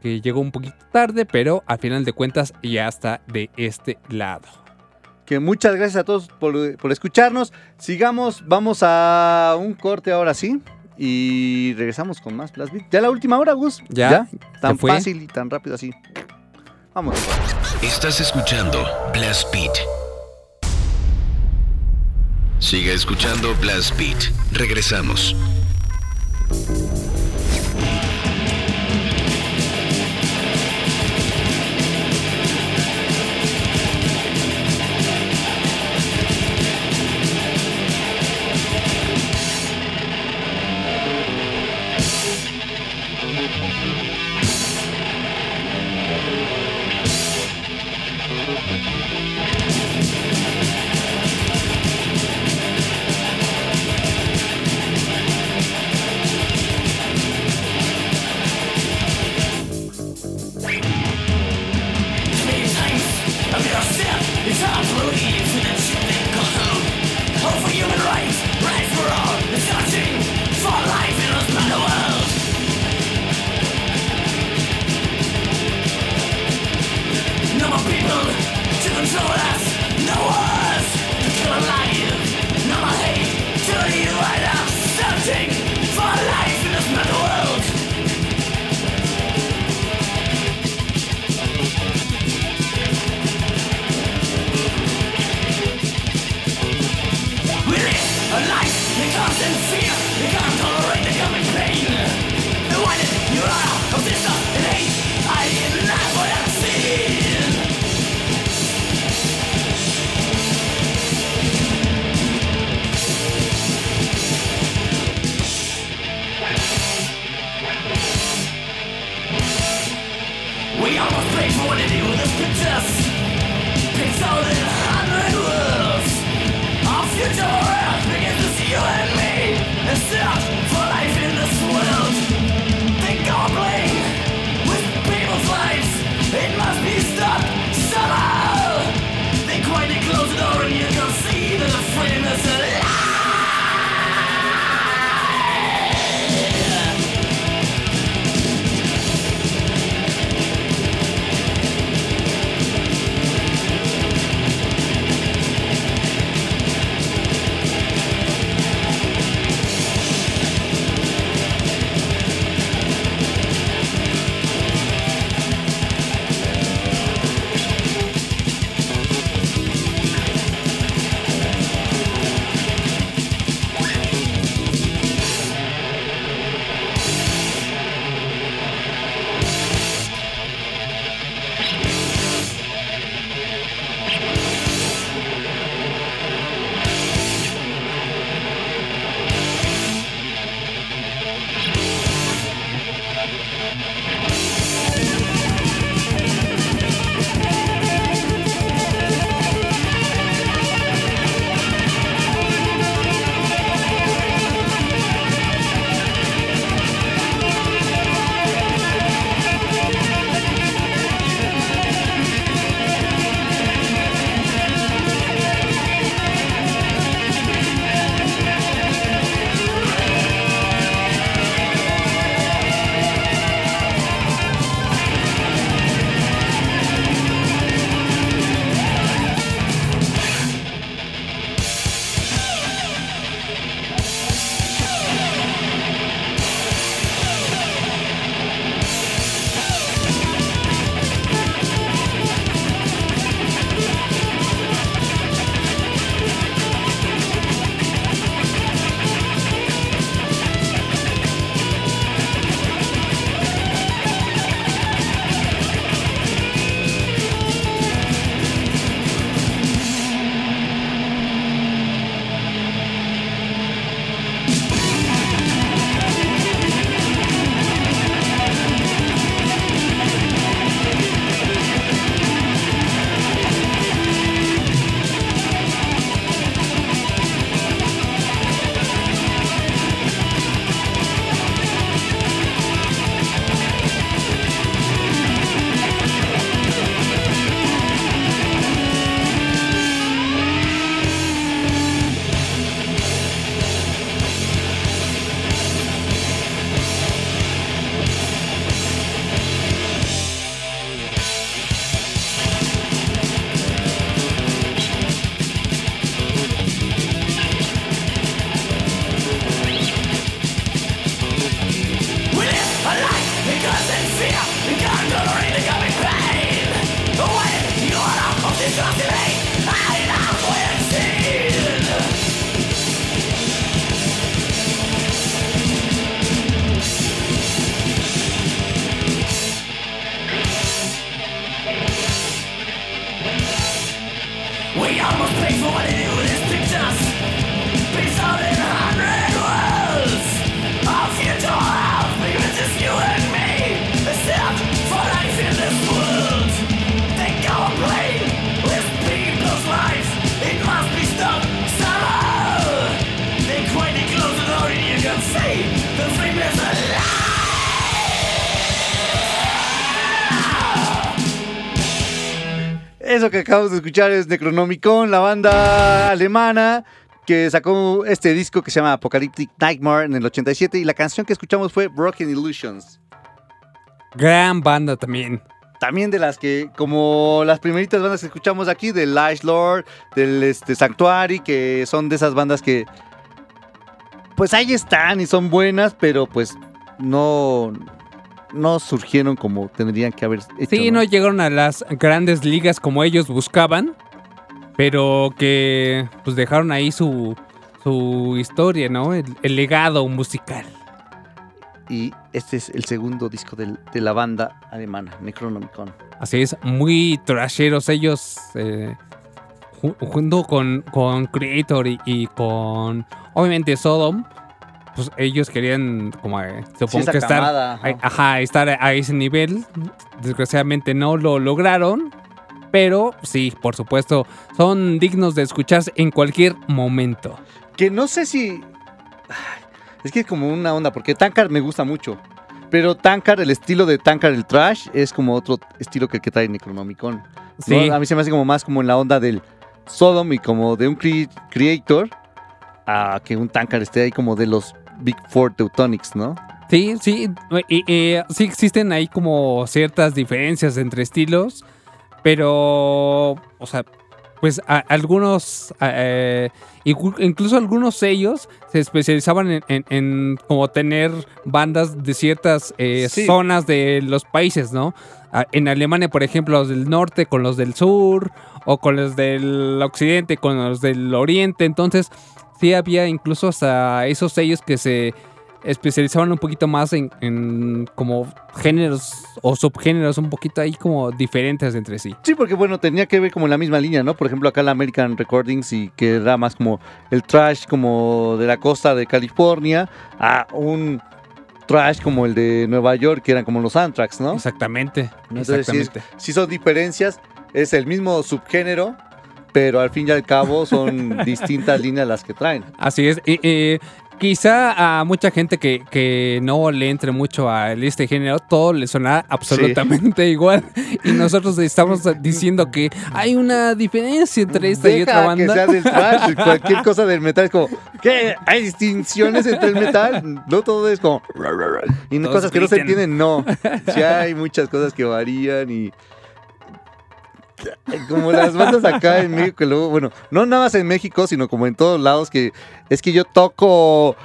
Speaker 2: que llegó un poquito tarde, pero al final de cuentas ya está de este lado.
Speaker 1: Que muchas gracias a todos por, por escucharnos. Sigamos, vamos a un corte ahora sí. Y regresamos con más Blast Beat. Ya la última hora, Gus.
Speaker 2: Ya,
Speaker 1: Tan fácil y tan rápido así. Vamos.
Speaker 8: Estás escuchando Blast Beat. Sigue escuchando Blast Beat. Regresamos.
Speaker 1: Eso que acabamos de escuchar es Necronomicon, la banda alemana que sacó este disco que se llama Apocalyptic Nightmare en el 87 y la canción que escuchamos fue Broken Illusions.
Speaker 2: Gran banda también.
Speaker 1: También de las que, como las primeritas bandas que escuchamos aquí, del Light Lord, del este, Sanctuary, que son de esas bandas que, pues ahí están y son buenas, pero pues no, no surgieron como tendrían que haber hecho.
Speaker 2: Sí, no llegaron a las grandes ligas como ellos buscaban, pero que pues dejaron ahí su, su historia, ¿no? El, el legado musical.
Speaker 1: Y este es el segundo disco del- de la banda alemana, Necronomicon.
Speaker 2: Así es, muy trasheros ellos, eh, ju- junto con, con Creator y, y con, obviamente, Sodom, pues ellos querían, como, eh, supongo que estar,
Speaker 1: camada, ajá.
Speaker 2: a- ajá, estar a ese nivel. Desgraciadamente no lo lograron, pero sí, por supuesto, son dignos de escucharse en cualquier momento.
Speaker 1: Que no sé si. Es que es como una onda, porque Tankard me gusta mucho. Pero Tankard, el estilo de Tankard, el trash, es como otro estilo que el que trae Necronomicon. ¿no?
Speaker 2: Sí.
Speaker 1: A mí se me hace como más como en la onda del Sodom y como de un cre- Creator a que un Tankard esté ahí como de los Big Four Teutonics, ¿no?
Speaker 2: Sí, sí, y, sí existen ahí como ciertas diferencias entre estilos, pero, o sea, pues a- algunos, eh, incluso algunos sellos se especializaban en, en- en como tener bandas de ciertas eh,
Speaker 1: Sí.
Speaker 2: zonas de los países, ¿no? Ah, En Alemania, por ejemplo, los del norte con los del sur, o con los del occidente con los del oriente, entonces sí había incluso hasta esos sellos que se especializaban un poquito más en, en como géneros o subgéneros un poquito ahí como diferentes entre sí.
Speaker 1: Sí, porque bueno, tenía que ver como la misma línea, ¿no? Por ejemplo, acá la American Recordings y que era más como el trash como de la costa de California a un trash como el de Nueva York, que eran como los Anthrax, ¿no?
Speaker 2: Exactamente.
Speaker 1: Entonces, es-
Speaker 2: exactamente.
Speaker 1: sí son diferencias, es el mismo subgénero, pero al fin y al cabo son distintas líneas las que traen.
Speaker 2: Así es. eh, quizá a mucha gente que, que no le entre mucho a este género, todo le suena absolutamente igual. Y nosotros estamos diciendo que hay una diferencia entre esta y otra banda.
Speaker 1: que sea del trash, cualquier cosa del metal es como, ¿qué? ¿Hay distinciones entre el metal? No todo es como... Y no,
Speaker 2: Todos
Speaker 1: cosas que no se entienden, no. Sí hay muchas cosas que varían y... Como las bandas acá en México, luego, bueno, no nada más en México, sino como en todos lados, que es que yo toco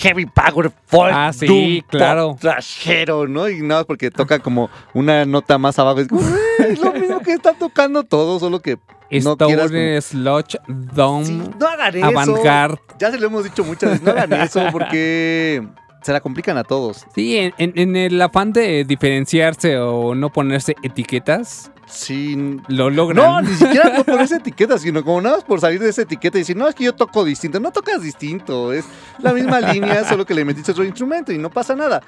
Speaker 1: heavy power folk,
Speaker 2: Ah, sí,
Speaker 1: doom, pop,
Speaker 2: claro.
Speaker 1: trashero, ¿no? Y nada más porque tocan como una nota más abajo, es como, "Eh, es lo mismo que están tocando todos, solo que no quieras como-
Speaker 2: Sludge, Doom,
Speaker 1: no hagan eso.
Speaker 2: Avantgarde.
Speaker 1: Ya se lo hemos dicho muchas veces, no hagan eso porque se la complican a todos.
Speaker 2: Sí, en, en- en el afán de diferenciarse o no ponerse etiquetas,
Speaker 1: Sí.
Speaker 2: lo logran.
Speaker 1: No, ni siquiera por ponerse etiquetas, sino como nada más por salir de esa etiqueta y decir, no, es que yo toco distinto. No tocas distinto, es la misma línea, solo que le metiste otro instrumento y no pasa nada.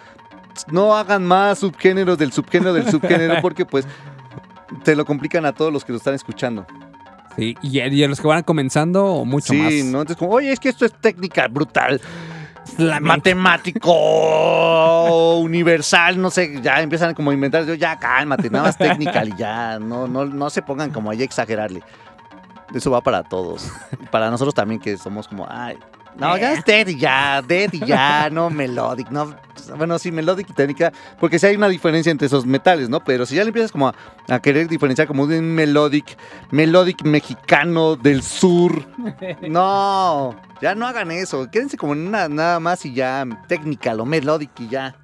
Speaker 1: No hagan más subgéneros del subgénero del subgénero porque pues te lo complican a todos los que lo están escuchando.
Speaker 2: Sí, y, a- y a los que van comenzando, mucho
Speaker 1: sí,
Speaker 2: más.
Speaker 1: ¿no? Entonces como, oye, es que esto es técnica brutal.
Speaker 2: La
Speaker 1: matemático universal, no sé, ya empiezan como a inventar, yo ya cálmate, nada más technical y ya, no, no, no se pongan como ahí a exagerarle. Eso va para todos. Para nosotros también que somos como, ay, no, ya es dead y ya, dead y ya, no melodic, no. Bueno, sí, melodic y técnica, porque sí hay una diferencia entre esos metales, ¿no? Pero si ya le empiezas como a, a querer diferenciar como de un melodic, melodic mexicano del sur, no, ya no hagan eso. Quédense como en una nada más y ya técnica, lo melodic y ya.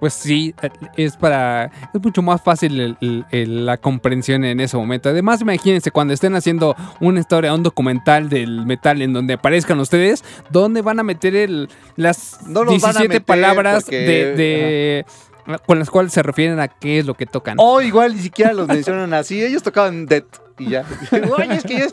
Speaker 2: Pues sí, es para. Es mucho más fácil el- el- el- la comprensión en ese momento. Además, imagínense cuando estén haciendo una historia, un documental del metal en donde aparezcan ustedes, ¿dónde van a meter el, las
Speaker 1: No los van a
Speaker 2: 17
Speaker 1: meter
Speaker 2: palabras
Speaker 1: porque-
Speaker 2: de, de- con las cuales se refieren a qué es lo que tocan?
Speaker 1: O igual ni siquiera los mencionan así. Ellos tocaban Death y ya. Oye, es que yo,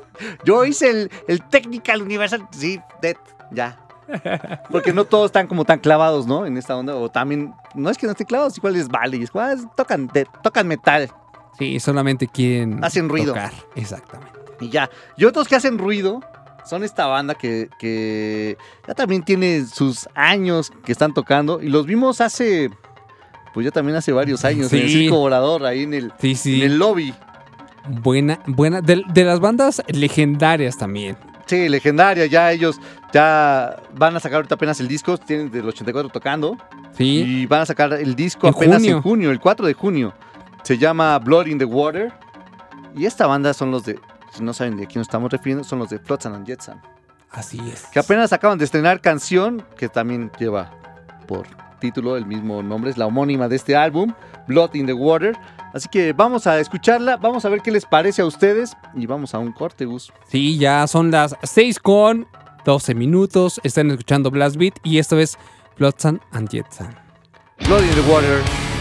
Speaker 1: yo hice el, el Technical Universal. Sí, Dead, ya. Porque no todos están como tan clavados, ¿no? En esta onda. O también, no es que no estén clavados, igual es vale. y es ah, tocan, tocan metal
Speaker 2: Sí, solamente quieren
Speaker 1: Hacen ruido.
Speaker 2: tocar. Exactamente.
Speaker 1: y ya. Y otros que hacen ruido son esta banda que, que ya también tiene sus años que están tocando. Y los vimos hace, pues ya también hace varios años, en el. Circo Volador, ahí en el,
Speaker 2: Sí, sí.
Speaker 1: en el lobby.
Speaker 2: Buena, buena. De, de las bandas legendarias también.
Speaker 1: Sí, legendaria, ya ellos ya van a sacar ahorita apenas el disco, tienen del 84 tocando
Speaker 2: Sí.
Speaker 1: y van a sacar el disco
Speaker 2: En
Speaker 1: apenas
Speaker 2: junio.
Speaker 1: en junio, el 4 de junio. Se llama Blood in the Water y esta banda son los de, si no saben de quién nos estamos refiriendo, son los de Flotsam and Jetsam,
Speaker 2: Así es.
Speaker 1: que apenas acaban de estrenar canción que también lleva por título el mismo nombre, es la homónima de este álbum, Blood in the Water. Así que vamos a escucharla, vamos a ver qué les parece a ustedes y vamos a un corte, Gus.
Speaker 2: Sí, ya son las 6 con 12 minutos. Están escuchando Blast Beat y esto es Flotsam and Jetsam.
Speaker 1: Blood in the Water.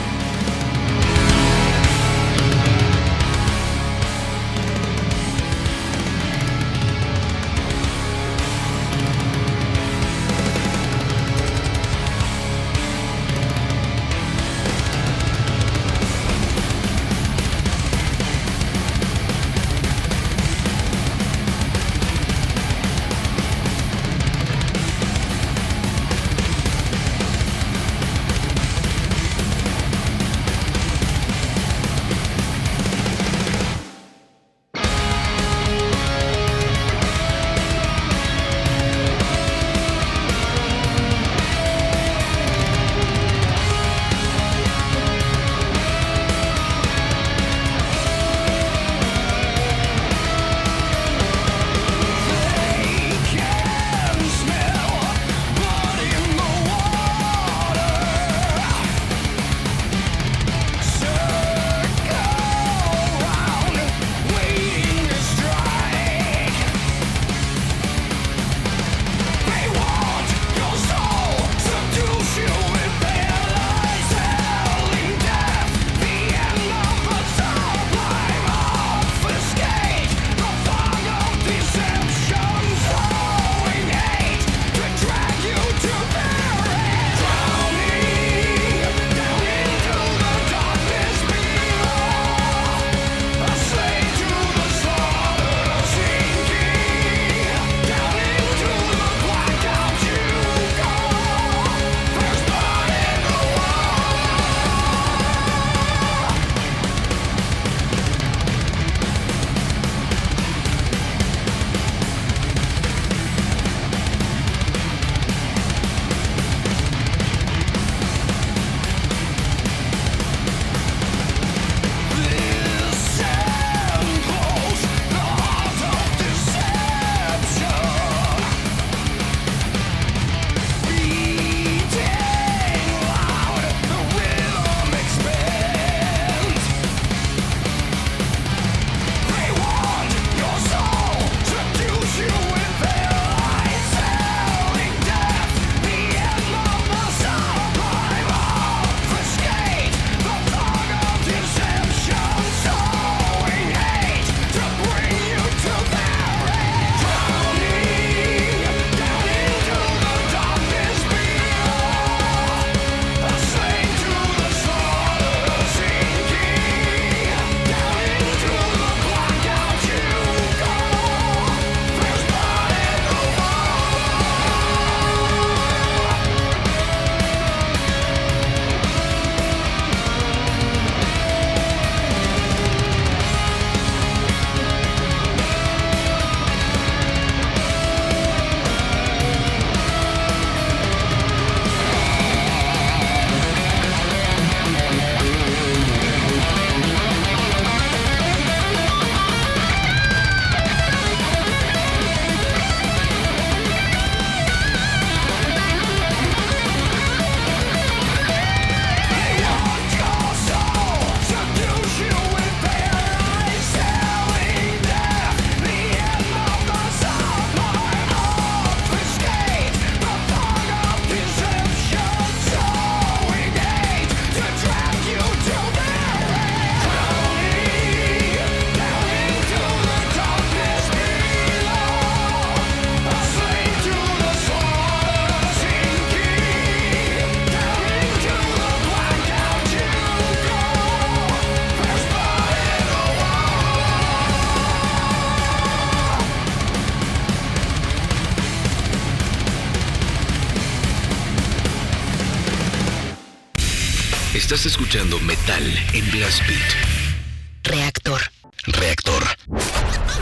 Speaker 14: Estás escuchando Metal en Blast Beat.
Speaker 16: Reactor.
Speaker 14: Reactor.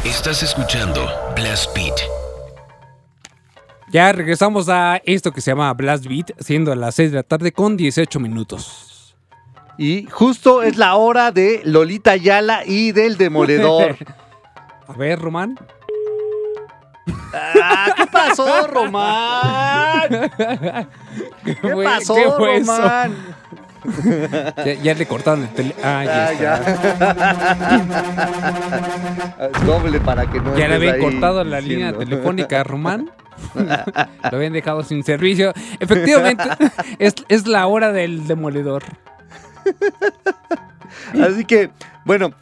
Speaker 14: Estás escuchando Blast Beat.
Speaker 2: Ya regresamos a esto que se llama Blast Beat, siendo a las 6 de la tarde con 18 minutos.
Speaker 1: Y justo es la hora de Lolita Yala y del Demoledor.
Speaker 2: A ver, Román.
Speaker 1: Ah, ¿Qué pasó, Román? ¿Qué
Speaker 2: fue-
Speaker 1: pasó,
Speaker 2: qué fue eso? Ya, ya le cortaron el tele. Ah, ya
Speaker 1: Ah,
Speaker 2: está.
Speaker 1: ya. Doble para que no
Speaker 2: Ya le habían cortado la línea telefónica a Román. Lo habían dejado sin servicio. Efectivamente, es, es la hora del demoledor.
Speaker 1: Así que, bueno,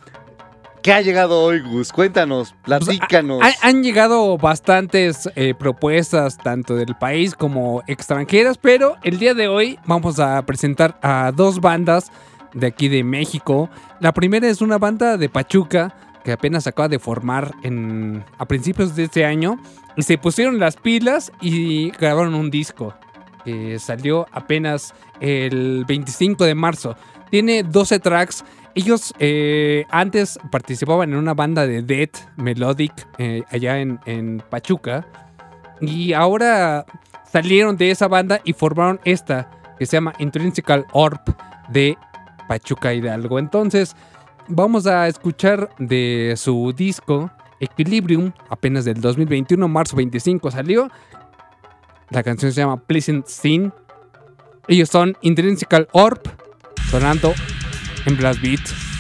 Speaker 1: ¿qué ha llegado hoy, Gus? Cuéntanos, platícanos.
Speaker 2: Ha- han llegado bastantes eh, propuestas, tanto del país como extranjeras, pero el día de hoy vamos a presentar a dos bandas de aquí de México. La primera es una banda de Pachuca que apenas acaba de formar en, a principios de este año y se pusieron las pilas y grabaron un disco que salió apenas el 25 de marzo. Tiene 12 tracks. Ellos eh, antes participaban en una banda de death melodic eh, allá en, Pachuca. Y ahora salieron de esa banda y formaron esta que se llama Intrinsical Orb de Pachuca Hidalgo. Entonces, vamos a escuchar de su disco Equilibrium, apenas del 2021, marzo 25 salió. La canción se llama Pleasant Scene. Ellos son Intrinsical Orb, sonando en Blast Beat.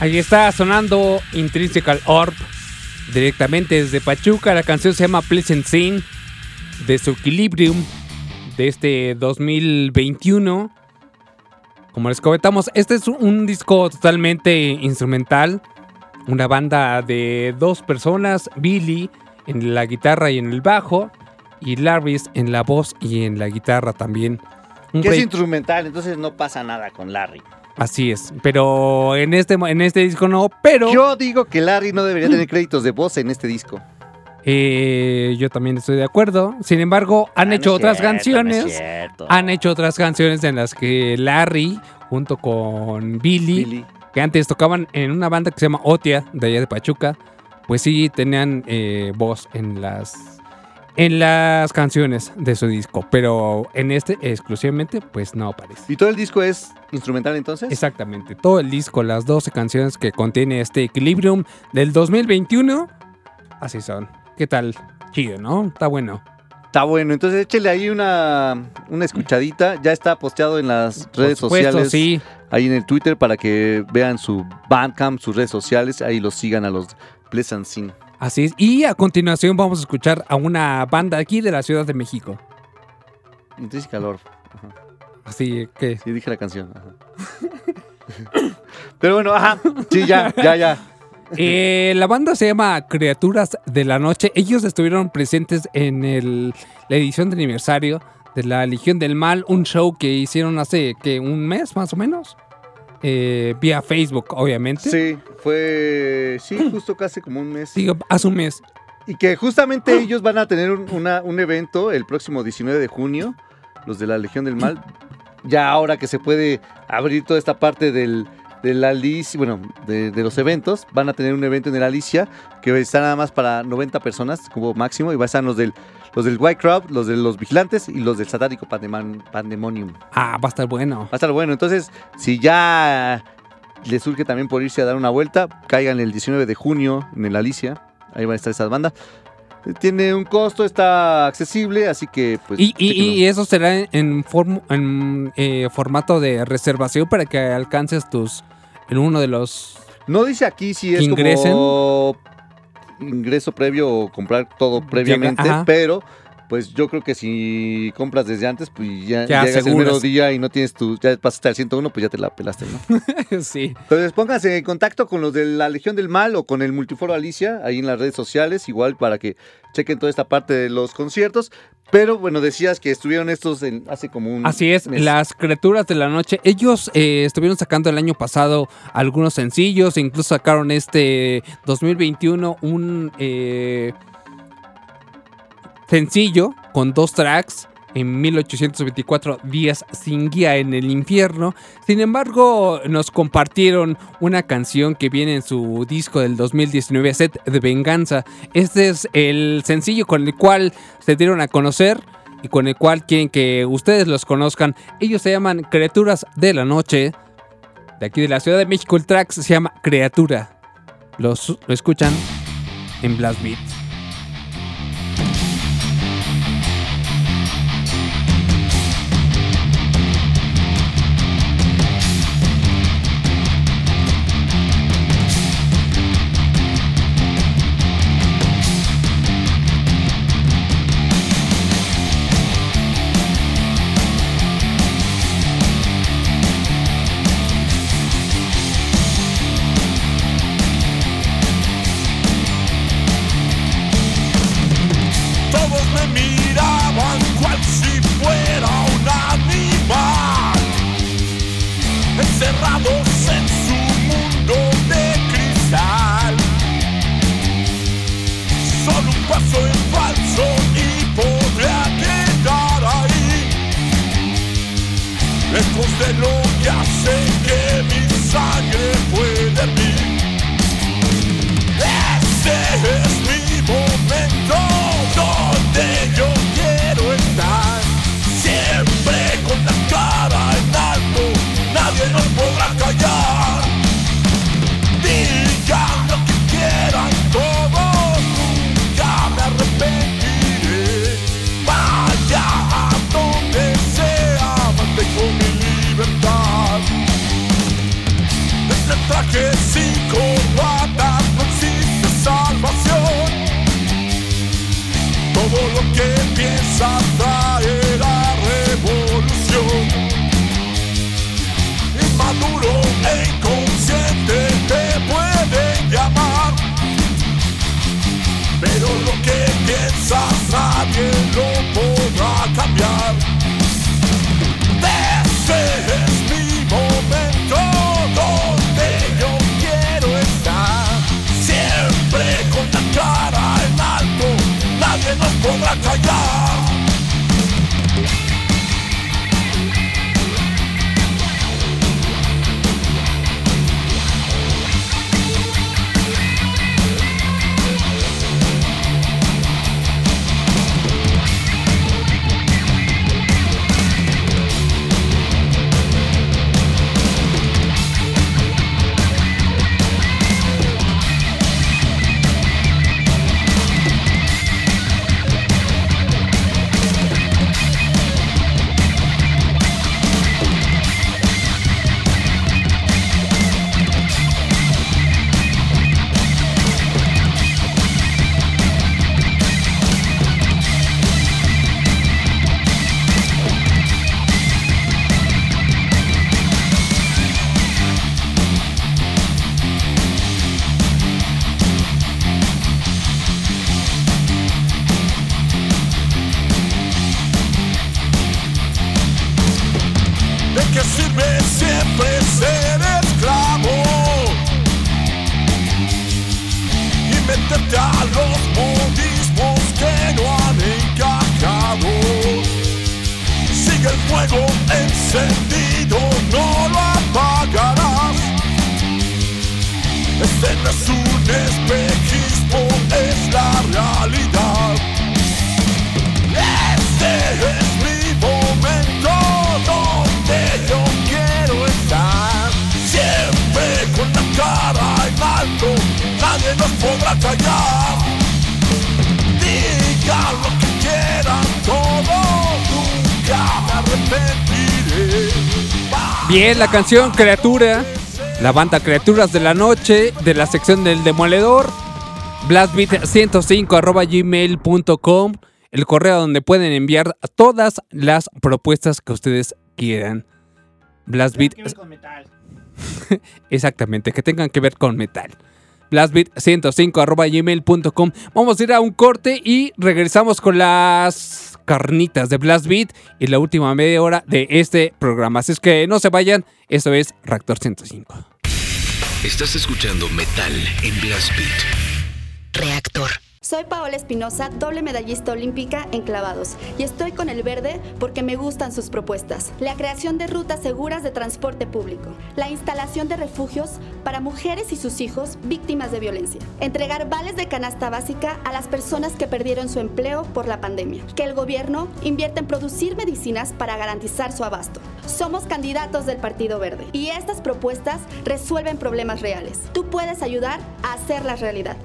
Speaker 2: Ahí está sonando Intrinsical Orb directamente desde Pachuca. La canción se llama Pleasant Scene de su Equilibrium de este 2021. Como les comentamos, este es un disco totalmente instrumental. Una banda de dos personas, Billy en la guitarra y en el bajo, y Larrys en la voz y en la guitarra también. Un
Speaker 1: Que es instrumental, entonces no pasa nada con Larry.
Speaker 2: Así es, pero en este, en este disco no, pero...
Speaker 1: Yo digo que Larry no debería tener créditos de voz en este disco.
Speaker 2: Eh, yo también estoy de acuerdo. Sin embargo, han
Speaker 1: Ah, no
Speaker 2: hecho otras
Speaker 1: cierto,
Speaker 2: canciones. han hecho otras canciones en las que Larry, junto con Billy, que antes tocaban en una banda que se llama Otia, de allá de Pachuca, pues sí tenían eh, voz en las en las canciones de su disco, pero en este exclusivamente pues no aparece.
Speaker 1: ¿Y todo el disco es instrumental entonces?
Speaker 2: Exactamente, todo el disco, las 12 canciones que contiene este Equilibrium del 2021, así son. ¿Qué tal? Chido, ¿no? Está bueno.
Speaker 1: Está bueno, entonces échele ahí una, una escuchadita. Ya está posteado en las redes
Speaker 2: supuesto,
Speaker 1: sociales.
Speaker 2: sí.
Speaker 1: Ahí en el Twitter para que vean su Bandcamp, sus redes sociales. Ahí los sigan a los Pleasant Scene.
Speaker 2: Así es. Y a continuación vamos a escuchar a una banda aquí de la Ciudad de México.
Speaker 1: Orb. Ajá.
Speaker 2: Así que.
Speaker 1: Sí, dije la canción. ajá. Pero bueno, ajá. Sí, ya, ya, ya.
Speaker 2: Eh, la banda se llama Criaturas de la Noche. Ellos estuvieron presentes en el- la edición de aniversario de la Legión del Mal, un show que hicieron hace que un mes más o menos. Eh, vía Facebook, obviamente.
Speaker 1: Sí, fue. Sí, justo casi como un mes.
Speaker 2: Sí, hace un mes.
Speaker 1: Y que justamente ellos van a tener un, una- un evento el próximo 19 de junio, los de la Legión del Mal. Ya ahora que se puede abrir toda esta parte del, de la Alicia, bueno, de, de los eventos, van a tener un evento en el Alicia que está nada más para 90 personas como máximo y va a estar los del, los del White Crowd, los de los Vigilantes y los del Satánico Pandemonium.
Speaker 2: Ah, va a estar bueno.
Speaker 1: Va a estar bueno. Entonces, si ya les surge también por irse a dar una vuelta, caigan el 19 de junio en el Alicia. Ahí van a estar esas bandas. Tiene un costo, está accesible, así que pues...
Speaker 2: Y, y- y eso será en, form- en, eh, formato de reservación para que alcances tus. En uno de los.
Speaker 1: No dice aquí si es
Speaker 2: ingresen.
Speaker 1: como ingreso previo o comprar todo previamente, pero pues yo creo que si compras desde antes, pues ya,
Speaker 2: Ya
Speaker 1: llegas el mero día y no tienes tu, ya pasaste al 101, pues ya te la pelaste, ¿no?
Speaker 2: sí.
Speaker 1: Entonces pónganse en contacto con los de la Legión del Mal o con el Multiforo Alicia, ahí en las redes sociales, igual para que chequen toda esta parte de los conciertos. Pero bueno, decías que estuvieron estos en- hace como un
Speaker 2: Así es,
Speaker 1: mes.
Speaker 2: las criaturas de la noche. Ellos eh, estuvieron sacando el año pasado algunos sencillos, incluso sacaron este 2021 un eh, sencillo con dos tracks en 1824 días sin guía en el infierno. Sin embargo, nos compartieron una canción que viene en su disco del 2019, Set de Venganza. Este es el sencillo con el cual se dieron a conocer y con el cual quieren que ustedes los conozcan. Ellos se llaman Criaturas de la Noche. De aquí de la Ciudad de México, el track se llama Criatura. Los, lo escuchan en Blast Beat.
Speaker 17: Y meterte a los modismos que no han encajado. Sigue el fuego encendido, no lo apagarás. Este no es un espejismo, es la realidad. Este es mi momento donde yo quiero estar. Cara en alto, nadie nos podrá callar. Digan lo que quieran todos, nunca me arrepentiré.
Speaker 2: Bien, la canción Criatura, la banda Criaturas de la Noche, de la sección del Demoledor, blastbeat105 arroba gmail.com, el correo donde pueden enviar todas las propuestas que ustedes quieran. Blastbeat. Exactamente, que tengan que ver con metal. Blastbeat105 arroba gmail.com. Vamos a ir a un corte y regresamos con las carnitas de Blastbeat y la última media hora de este programa. Así es que no se vayan, esto es Reactor 105.
Speaker 14: Estás escuchando Metal en Blast Beat.
Speaker 16: Reactor.
Speaker 18: Soy Paola Espinosa, doble medallista olímpica en clavados, y estoy con el verde porque me gustan sus propuestas. La creación de rutas seguras de transporte público, la instalación de refugios para mujeres y sus hijos víctimas de violencia, entregar vales de canasta básica a las personas que perdieron su empleo por la pandemia, que el gobierno invierta en producir medicinas para garantizar su abasto. Somos candidatos del Partido Verde y estas propuestas resuelven problemas reales. Tú puedes ayudar a hacerlas realidad.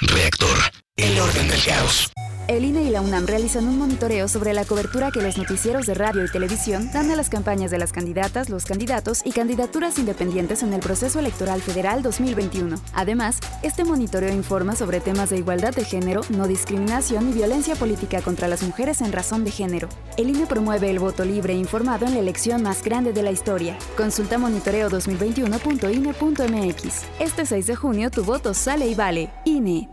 Speaker 14: Reactor. El orden del caos.
Speaker 19: El INE y la UNAM realizan un monitoreo sobre la cobertura que los noticieros de radio y televisión dan a las campañas de las candidatas, los candidatos y candidaturas independientes en el proceso electoral federal 2021. Además, este monitoreo informa sobre temas de igualdad de género, no discriminación y violencia política contra las mujeres en razón de género. El INE promueve el voto libre e informado en la elección más grande de la historia. Consulta monitoreo2021.ine.mx. Este 6 de junio tu voto sale y vale. INE.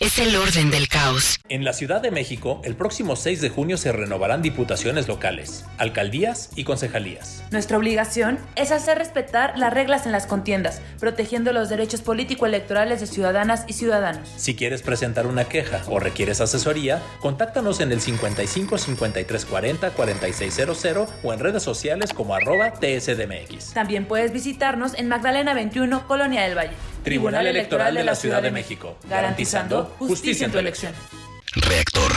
Speaker 16: Es el orden del caos.
Speaker 20: En la Ciudad de México, el próximo 6 de junio se renovarán diputaciones locales, alcaldías y concejalías.
Speaker 21: Nuestra obligación es hacer respetar las reglas en las contiendas, protegiendo los derechos político-electorales de ciudadanas y ciudadanos.
Speaker 20: Si quieres presentar una queja o requieres asesoría, contáctanos en el 55 53 40 4600 o en redes sociales como arroba TSDMX.
Speaker 21: También puedes visitarnos en Magdalena 21, Colonia del Valle.
Speaker 20: Tribunal Electoral de la Ciudad de México, garantizando justicia en tu elección.
Speaker 14: Reactor.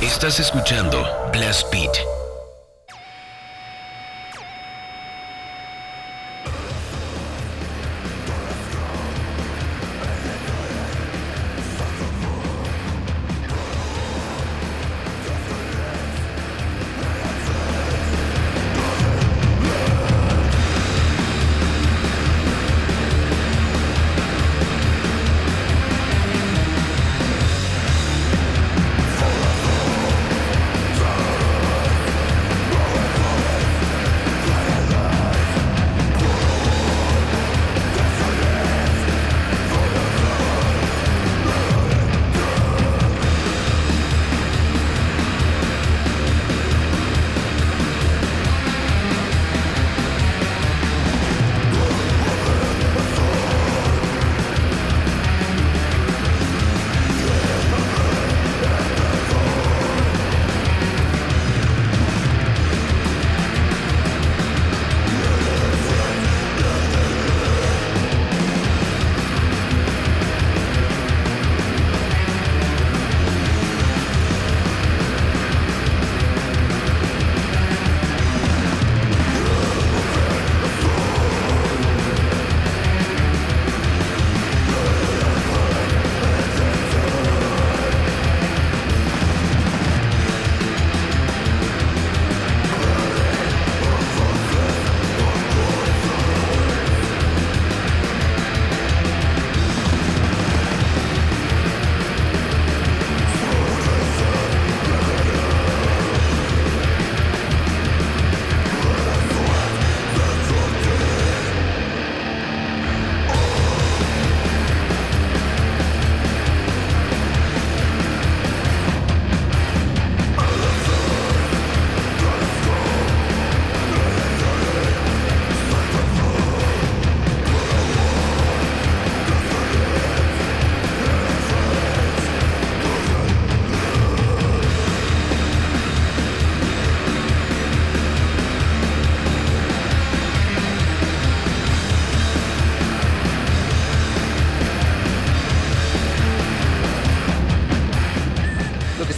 Speaker 14: Estás escuchando Blast Beat.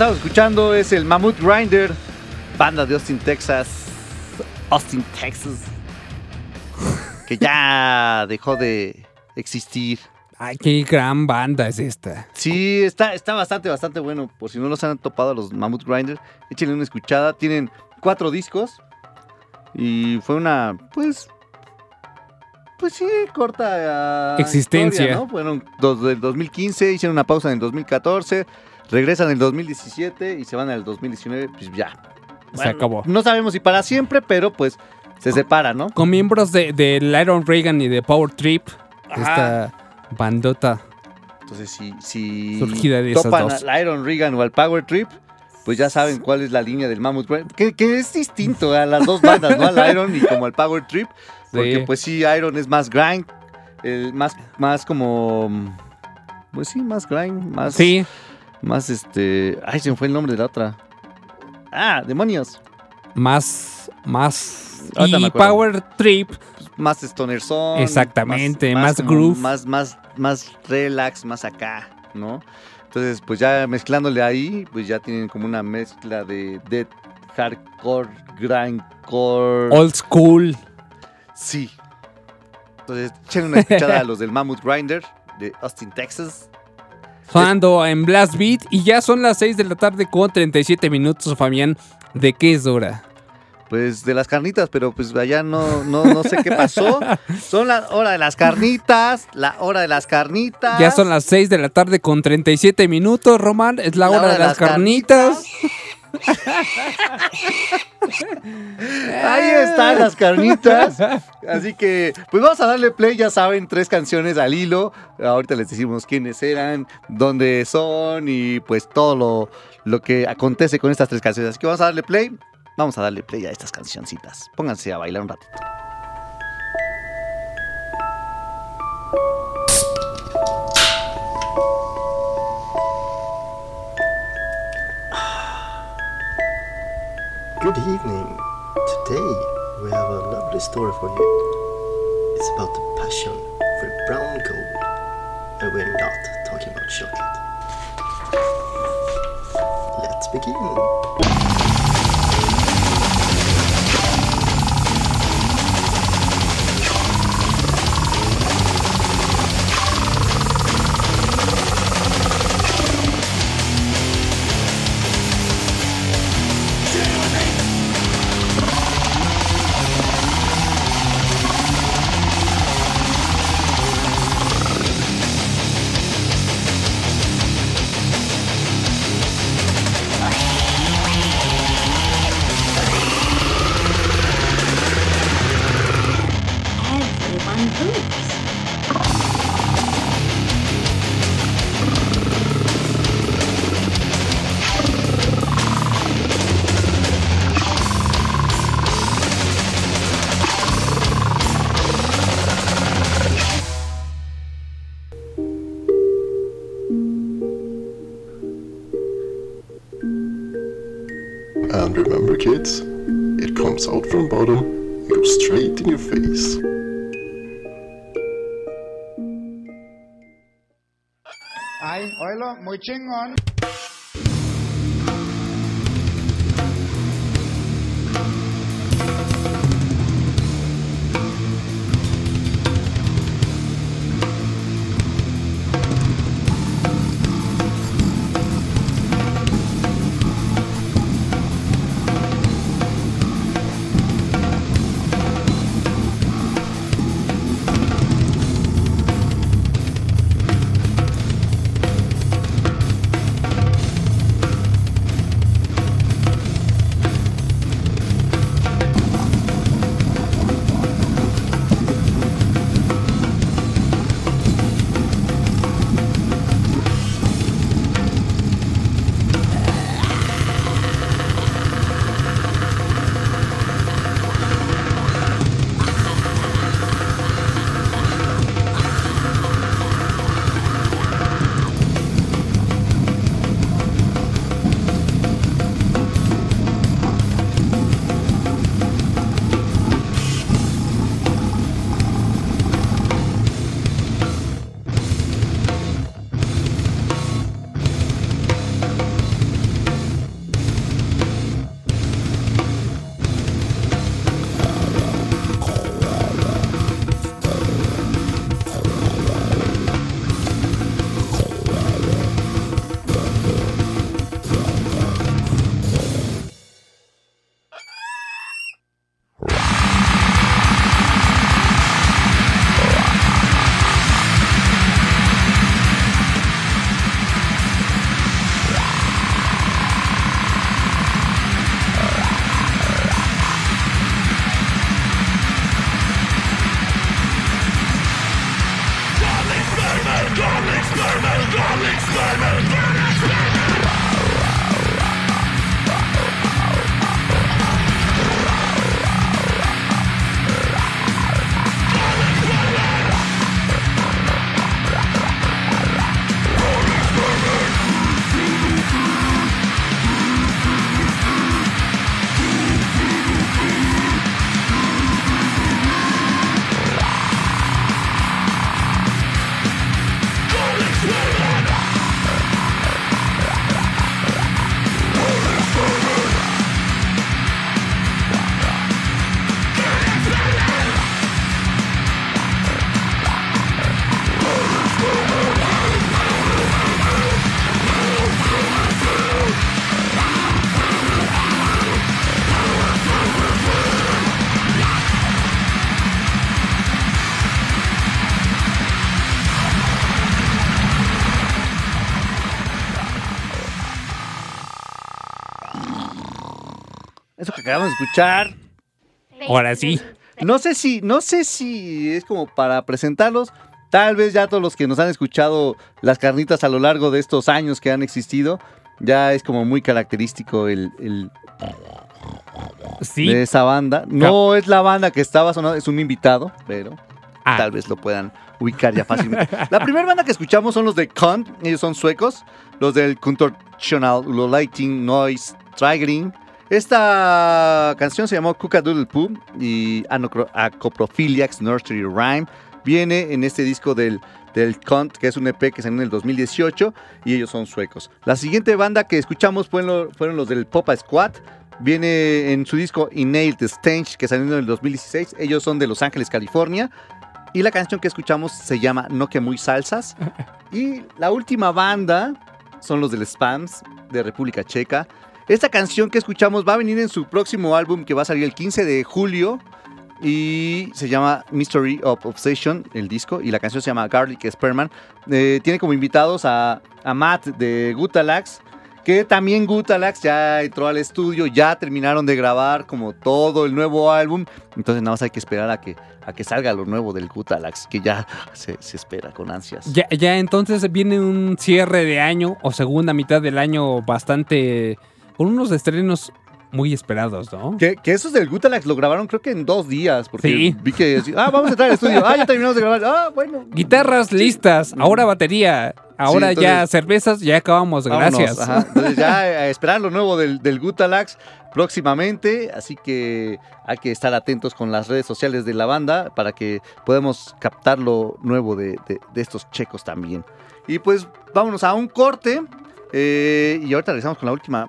Speaker 1: Estamos escuchando es el Mammoth Grinder, banda de Austin, Texas. Austin, Texas. Que ya dejó de existir.
Speaker 2: Ay, qué gran banda es esta.
Speaker 1: Sí, está, está bastante, bastante bueno. Por si no los han topado a los Mammoth Grinder, échenle una escuchada. Tienen cuatro discos. Y fue una, pues. Pues sí, corta. ah,
Speaker 2: Existencia.
Speaker 1: historia, ¿no? Fueron dos del 2015, hicieron una pausa en el 2014, regresan en el 2017 y se van al 2019, pues ya.
Speaker 2: Se acabó.
Speaker 1: No sabemos si para siempre, pero pues se separa, ¿no?
Speaker 2: Con miembros de, del Iron Reagan y de Power Trip. Esta bandota.
Speaker 1: Entonces, si, si
Speaker 2: Surgida de esas
Speaker 1: topan
Speaker 2: dos.
Speaker 1: al Iron Regan o al Power Trip, pues ya saben cuál es la línea del Mammoth Grinder. Que, que es distinto a las dos bandas, ¿no? Al Iron y como al Power Trip. Porque
Speaker 2: Sí.
Speaker 1: pues sí, Iron es más grind, el más, más como... Pues sí, más grind, más...
Speaker 2: Sí.
Speaker 1: Más este... Ay, se me fue el nombre de la otra. Ah, demonios.
Speaker 2: Más. Más.
Speaker 1: Ahorita me
Speaker 2: Y
Speaker 1: acuerdo.
Speaker 2: Power Trip.
Speaker 1: Más stoner son.
Speaker 2: Exactamente, más
Speaker 1: como-
Speaker 2: groove.
Speaker 1: Más, más, más relax, más acá, ¿no? Entonces, pues ya mezclándole ahí, pues ya tienen como una mezcla de death, hardcore, grindcore.
Speaker 2: Old school.
Speaker 1: Sí. Entonces, echen una escuchada a los del Mammoth Grinder de Austin, Texas.
Speaker 2: Sonando en Blast Beat. Y ya son las 6 de la tarde con 37 minutos, Fabián. ¿De qué es hora?
Speaker 1: Pues de las carnitas, pero pues allá no, no, no sé qué pasó. Son la hora de las carnitas, la hora de las carnitas.
Speaker 2: Ya son las 6 de la tarde con 37 minutos, Román. Es la, hora, de las, carnitas.
Speaker 1: Ahí están las carnitas. Así que, pues vamos a darle play, ya saben, tres canciones al hilo. Ahorita les decimos quiénes eran, dónde son y pues todo lo, lo que acontece con estas tres canciones. Así que vamos a darle play. Vamos a darle play a estas cancioncitas. Pónganse a bailar un ratito.
Speaker 22: Good evening. Today we have a lovely story for you. It's about the passion for brown gold. And we're not talking about chocolate. Let's begin.
Speaker 23: Oílo, muy
Speaker 1: que acabamos de escuchar.
Speaker 2: Ahora sí.
Speaker 1: No sé si, no sé si es como para presentarlos. Tal vez ya todos los que nos han escuchado las carnitas a lo largo de estos años que han existido, ya es como muy característico el, el-
Speaker 2: Sí.
Speaker 1: de esa banda. No es la banda que estaba sonando, es un invitado, pero
Speaker 2: Ah.
Speaker 1: tal vez lo puedan ubicar ya fácilmente. la primera banda que escuchamos son los de Kant, ellos son suecos, los del Contortional Lighting Noise Triggering. Esta canción se llamó Doodle Poo y Acoprophiliacs Nursery Rhyme. Viene en este disco del, del Kant, que es un EP que salió en el 2018 y ellos son suecos. La siguiente banda que escuchamos fueron, lo- fueron los del Popa Squad. Viene en su disco Inhaled Stench, que salió en el 2016. Ellos son de Los Ángeles, California. Y la canción que escuchamos se llama No que muy salsas. Y la última banda son los del Spams de República Checa. Esta canción que escuchamos va a venir en su próximo álbum que va a salir el 15 de julio. Y se llama Mystery of Obsession, el disco. Y la canción se llama Garlic Spearman. Eh, tiene como invitados a, a Matt de Gutalax. Que también Gutalax ya entró al estudio, ya terminaron de grabar como todo el nuevo álbum. Entonces nada más hay que esperar a que, a que salga lo nuevo del Gutalax, que ya se, se espera con ansias.
Speaker 2: Ya, ya entonces viene un cierre de año o segunda mitad del año bastante. Con unos estrenos muy esperados, ¿no?
Speaker 1: Que, que esos del Gutalax lo grabaron creo que en dos días, porque
Speaker 2: Sí.
Speaker 1: vi que así, ah, vamos a entrar al estudio, ah, ya terminamos de grabar, ah, bueno.
Speaker 2: Guitarras listas, ahora batería, ahora ya
Speaker 1: entonces-
Speaker 2: cervezas, ya acabamos,
Speaker 1: Vámonos,
Speaker 2: gracias.
Speaker 1: ajá. Entonces ya a esperar lo nuevo del, del Gutalax próximamente, así que hay que estar atentos con las redes sociales de la banda para que podamos captar lo nuevo de, de- de estos checos también. Y pues vámonos a un corte eh, y ahorita regresamos con la última,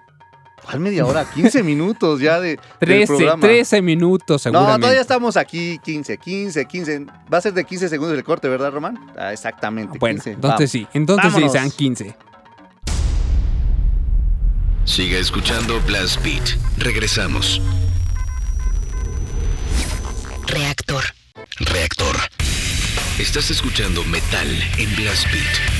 Speaker 1: ¿cuál media hora? 15 minutos ya de, del
Speaker 2: 13,
Speaker 1: programa.
Speaker 2: 13 minutos
Speaker 1: No,
Speaker 2: seguramente.
Speaker 1: todavía estamos aquí 15, 15, 15. Va a ser de 15 segundos el corte, ¿verdad, Román? Ah, exactamente.
Speaker 2: bueno,
Speaker 1: 15.
Speaker 2: entonces
Speaker 1: Vamos.
Speaker 2: sí, entonces
Speaker 1: Vámonos.
Speaker 2: sí, sean 15.
Speaker 14: Siga escuchando Blast Beat. Regresamos.
Speaker 16: Reactor.
Speaker 14: Reactor. Estás escuchando Metal en Blast Beat.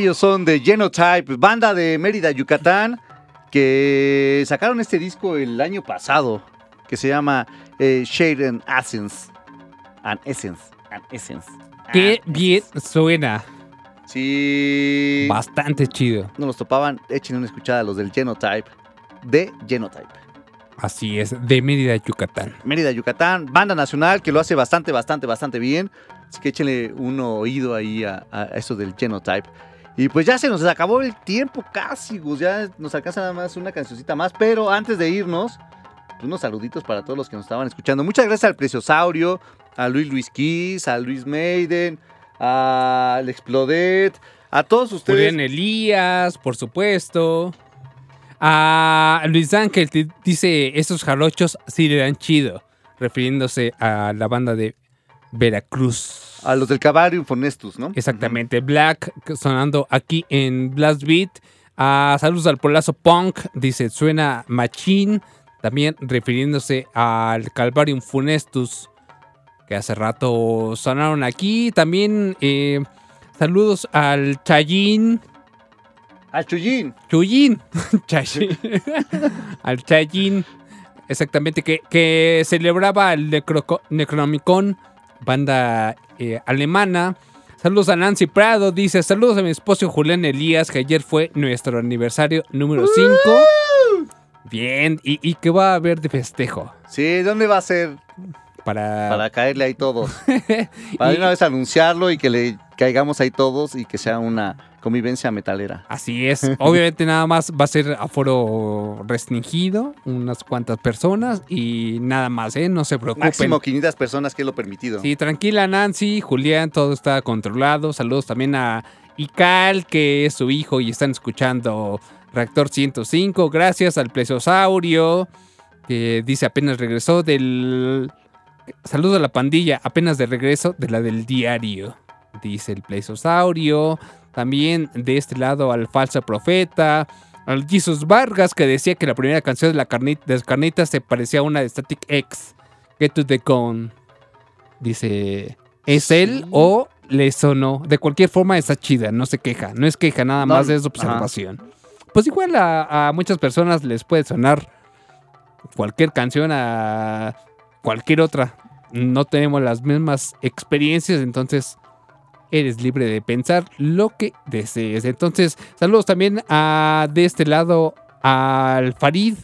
Speaker 1: Ellos son de Genotype, banda de Mérida, Yucatán, que sacaron este disco el año pasado, que se llama eh, Shade and Essence. And Essence. And Essence.
Speaker 2: Qué bien suena.
Speaker 1: Sí.
Speaker 2: Bastante chido.
Speaker 1: No los topaban, echen una escuchada a los del Genotype. De Genotype.
Speaker 2: Así es, de Mérida, Yucatán.
Speaker 1: Mérida, Yucatán, banda nacional que lo hace bastante, bastante, bastante bien. Así que échenle un oído ahí a, a eso del Genotype. Y pues ya se nos acabó el tiempo casi, Gus. Ya nos alcanza nada más una cancioncita más. Pero antes de irnos, pues, unos saluditos para todos los que nos estaban escuchando. Muchas gracias al Preciosaurio, a Luis Luis Kiss, a Luis Maiden, al Explodet, a todos ustedes.
Speaker 2: Julián Elías, por supuesto. A Luis Ángel dice, esos jarochos sí le dan chido, refiriéndose a la banda de Veracruz.
Speaker 1: A los del Cavarium Fonestus, ¿no?
Speaker 2: Exactamente, Black sonando aquí en Blast Beat. A saludos al Polazo Punk, dice, suena Machine, también refiriéndose al Calvarium Funestus, que hace rato sonaron aquí. También eh, saludos al Chayín.
Speaker 1: Al Chuyín.
Speaker 2: Chuyín. Chayín. al Chayín. Exactamente, que, que celebraba el Necroco- Necronomicon, banda eh, alemana. Saludos a Nancy Prado, dice, saludos a mi esposo Julián Elías, que ayer fue nuestro aniversario número 5. Bien, ¿y, y qué va a haber de festejo?
Speaker 1: Sí, ¿dónde va a ser?
Speaker 2: Para,
Speaker 1: Para caerle ahí todos. Para de una vez anunciarlo y que le caigamos ahí todos y que sea una convivencia metalera.
Speaker 2: Así es. Obviamente nada más va a ser aforo restringido, unas cuantas personas y nada más, ¿eh? No se preocupen.
Speaker 1: Máximo 500 personas que es lo permitido.
Speaker 2: Sí, tranquila Nancy, Julián, todo está controlado. Saludos también a Ical, que es su hijo y están escuchando Reactor 105. Gracias al Plesiosaurio, que dice apenas regresó del... Saludos a la pandilla, apenas de regreso de la del diario, dice el Plesiosaurio. También de este lado al falso profeta. Al Jesus Vargas que decía que la primera canción de, la carnita, de las carnitas se parecía a una de Static X. Get to the Gone. Dice, ¿es él o le sonó? De cualquier forma está chida, no se queja. No es queja, nada
Speaker 1: No,
Speaker 2: más es
Speaker 1: ajá.
Speaker 2: observación. Pues igual a, a muchas personas les puede sonar cualquier canción a cualquier otra. No tenemos las mismas experiencias, entonces eres libre de pensar lo que desees. Entonces, saludos también a de este lado al Farid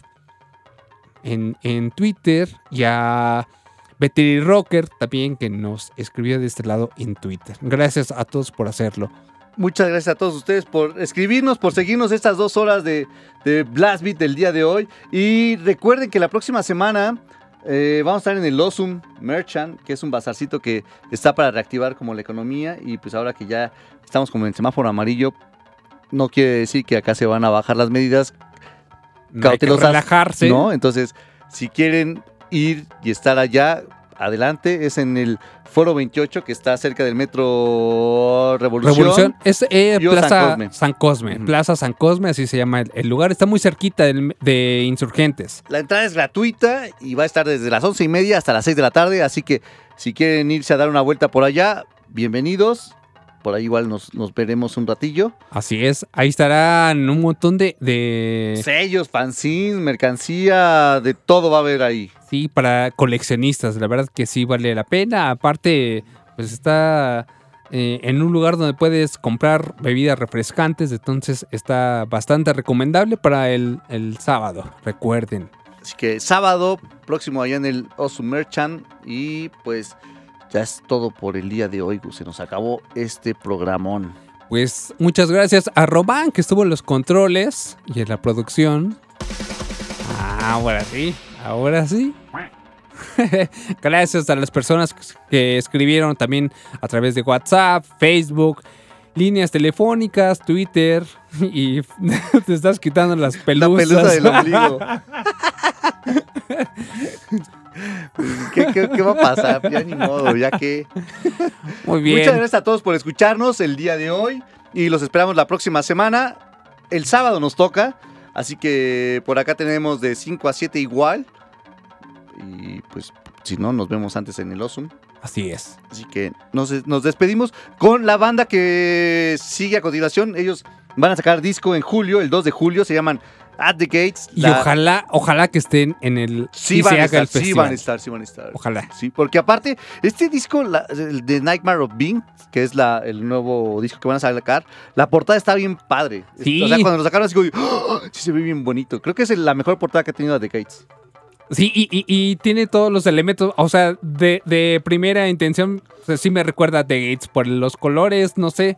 Speaker 2: en, en Twitter y a Betty Rocker también que nos escribió de este lado en Twitter. Gracias a todos por hacerlo.
Speaker 1: Muchas gracias a todos ustedes por escribirnos, por seguirnos estas dos horas de, de Blast Beat del día de hoy. Y recuerden que la próxima semana eh, vamos a estar en el Osum Merchant, que es un bazarcito que está para reactivar como la economía. Y pues ahora que ya estamos como en el semáforo amarillo, no quiere decir que acá se van a bajar las medidas
Speaker 2: No hay que
Speaker 1: cautelosas.
Speaker 2: relajarse.
Speaker 1: ¿no? Entonces, si quieren ir y estar allá, adelante. Es en el Foro 28, que está cerca del Metro Revolución.
Speaker 2: Revolución es eh, Plaza
Speaker 1: San Cosme.
Speaker 2: San Cosme. Plaza San Cosme, así se llama el, el lugar. Está muy cerquita del- de Insurgentes.
Speaker 1: La entrada es gratuita y va a estar desde las once y media hasta las 6 de la tarde. Así que si quieren irse a dar una vuelta por allá, bienvenidos. Por ahí igual nos, nos veremos un ratillo.
Speaker 2: Así es. Ahí estarán un montón de, de-
Speaker 1: Sellos, fanzines, mercancía, de todo va a haber ahí.
Speaker 2: Sí, para coleccionistas. La verdad que sí vale la pena. Aparte, pues está eh, en un lugar donde puedes comprar bebidas refrescantes. Entonces está bastante recomendable para el, el sábado. Recuerden.
Speaker 1: Así que sábado próximo allá en el Osu Merchant. Y pues ya es todo por el día de hoy. Se nos acabó este programón.
Speaker 2: Pues muchas gracias a Román que estuvo en los controles y en la producción. Ah, ahora sí, ahora sí. gracias a las personas que escribieron también a través de WhatsApp, Facebook, líneas telefónicas, Twitter y te estás quitando las pelusas.
Speaker 1: pelusa del ombligo. ¿Qué, qué- qué va a pasar? Ya ni modo, ya que.
Speaker 2: Muy bien.
Speaker 1: Muchas gracias a todos por escucharnos el día de hoy y los esperamos la próxima semana. El sábado nos toca, así que por acá tenemos de 5 a 7 igual. Y pues si no, nos vemos antes en el Osum.
Speaker 8: Así es.
Speaker 1: Así que nos, nos despedimos con la banda que sigue a continuación. Ellos van a sacar disco en julio, el 2 de julio, se llaman At the Gates.
Speaker 8: Y
Speaker 1: La-
Speaker 8: ojalá, ojalá que estén en el.
Speaker 1: Sí, van a estar,
Speaker 8: el
Speaker 1: sí van a estar, sí van a estar.
Speaker 8: Ojalá.
Speaker 1: Sí, porque aparte, este disco, la- el de Nightmare of Being, que es la, el nuevo disco que van a sacar, la portada está bien padre.
Speaker 8: Sí.
Speaker 1: O sea, cuando lo sacaron así, como, ¡oh! sí se ve bien bonito. Creo que es la mejor portada que ha tenido The Gates.
Speaker 8: Sí, y, y- tiene todos los elementos, o sea, de, de primera intención, sí me recuerda a The Gates por los colores, no sé,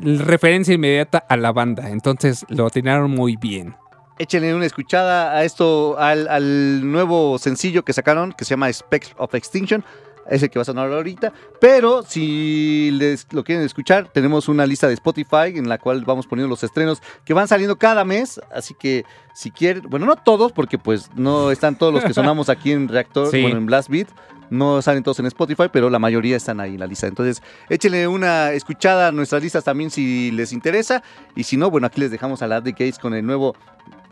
Speaker 8: referencia inmediata a la banda, entonces lo atinaron muy bien.
Speaker 1: Échenle una escuchada a esto, al, al nuevo sencillo que sacaron, que se llama Spectre of Extinction. Es el que va a sonar ahorita. Pero si les lo quieren escuchar, tenemos una lista de Spotify en la cual vamos poniendo los estrenos que van saliendo cada mes. Así que si quieren, bueno, no todos, porque pues no están todos los que sonamos aquí en Reactor,
Speaker 8: Sí.
Speaker 1: bueno, en Blast Beat. No salen todos en Spotify, pero la mayoría están ahí en la lista. Entonces, échenle una escuchada a nuestras listas también si les interesa. Y si no, bueno, aquí les dejamos a la The Gates con el nuevo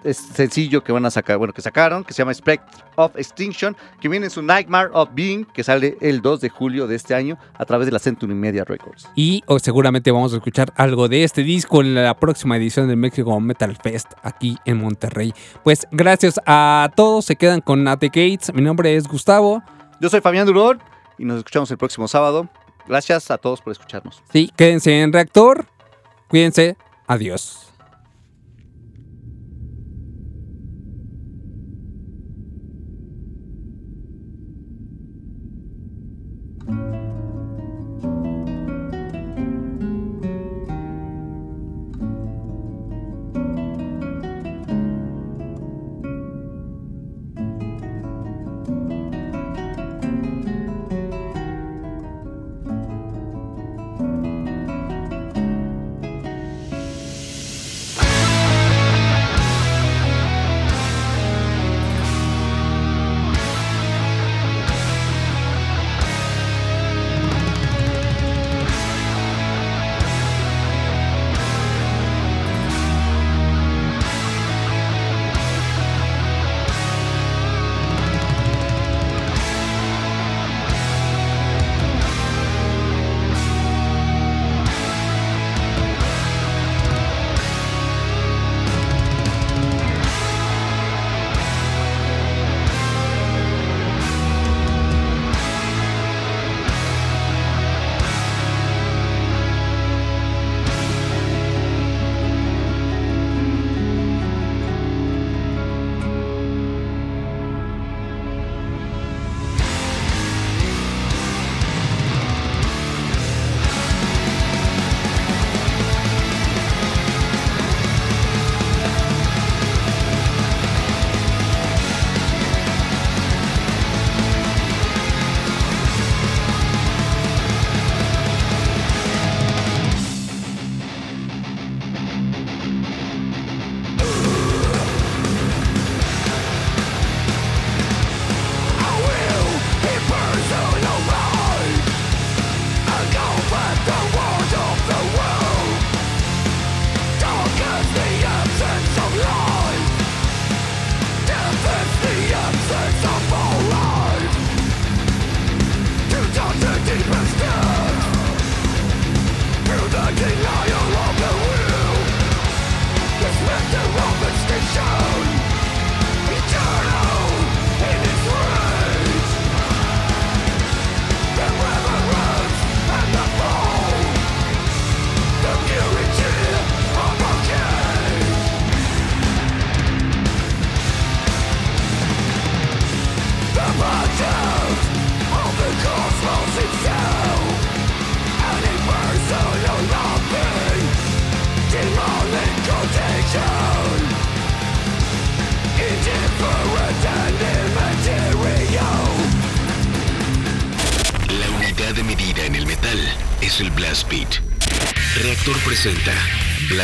Speaker 1: es sencillo que van a sacar, bueno, que sacaron, que se llama Spectre of Extinction, que viene en su Nightmare of Being, que sale el 2 de julio de este año a través de la Century Media Records.
Speaker 8: Y o seguramente vamos a escuchar algo de este disco en la próxima edición del México Metal Fest aquí en Monterrey. Pues gracias a todos, se quedan con At the Gates. Mi nombre es Gustavo.
Speaker 1: Yo soy Fabián Durón y nos escuchamos el próximo sábado. Gracias a todos por escucharnos.
Speaker 8: Sí, quédense en Reactor. Cuídense. Adiós.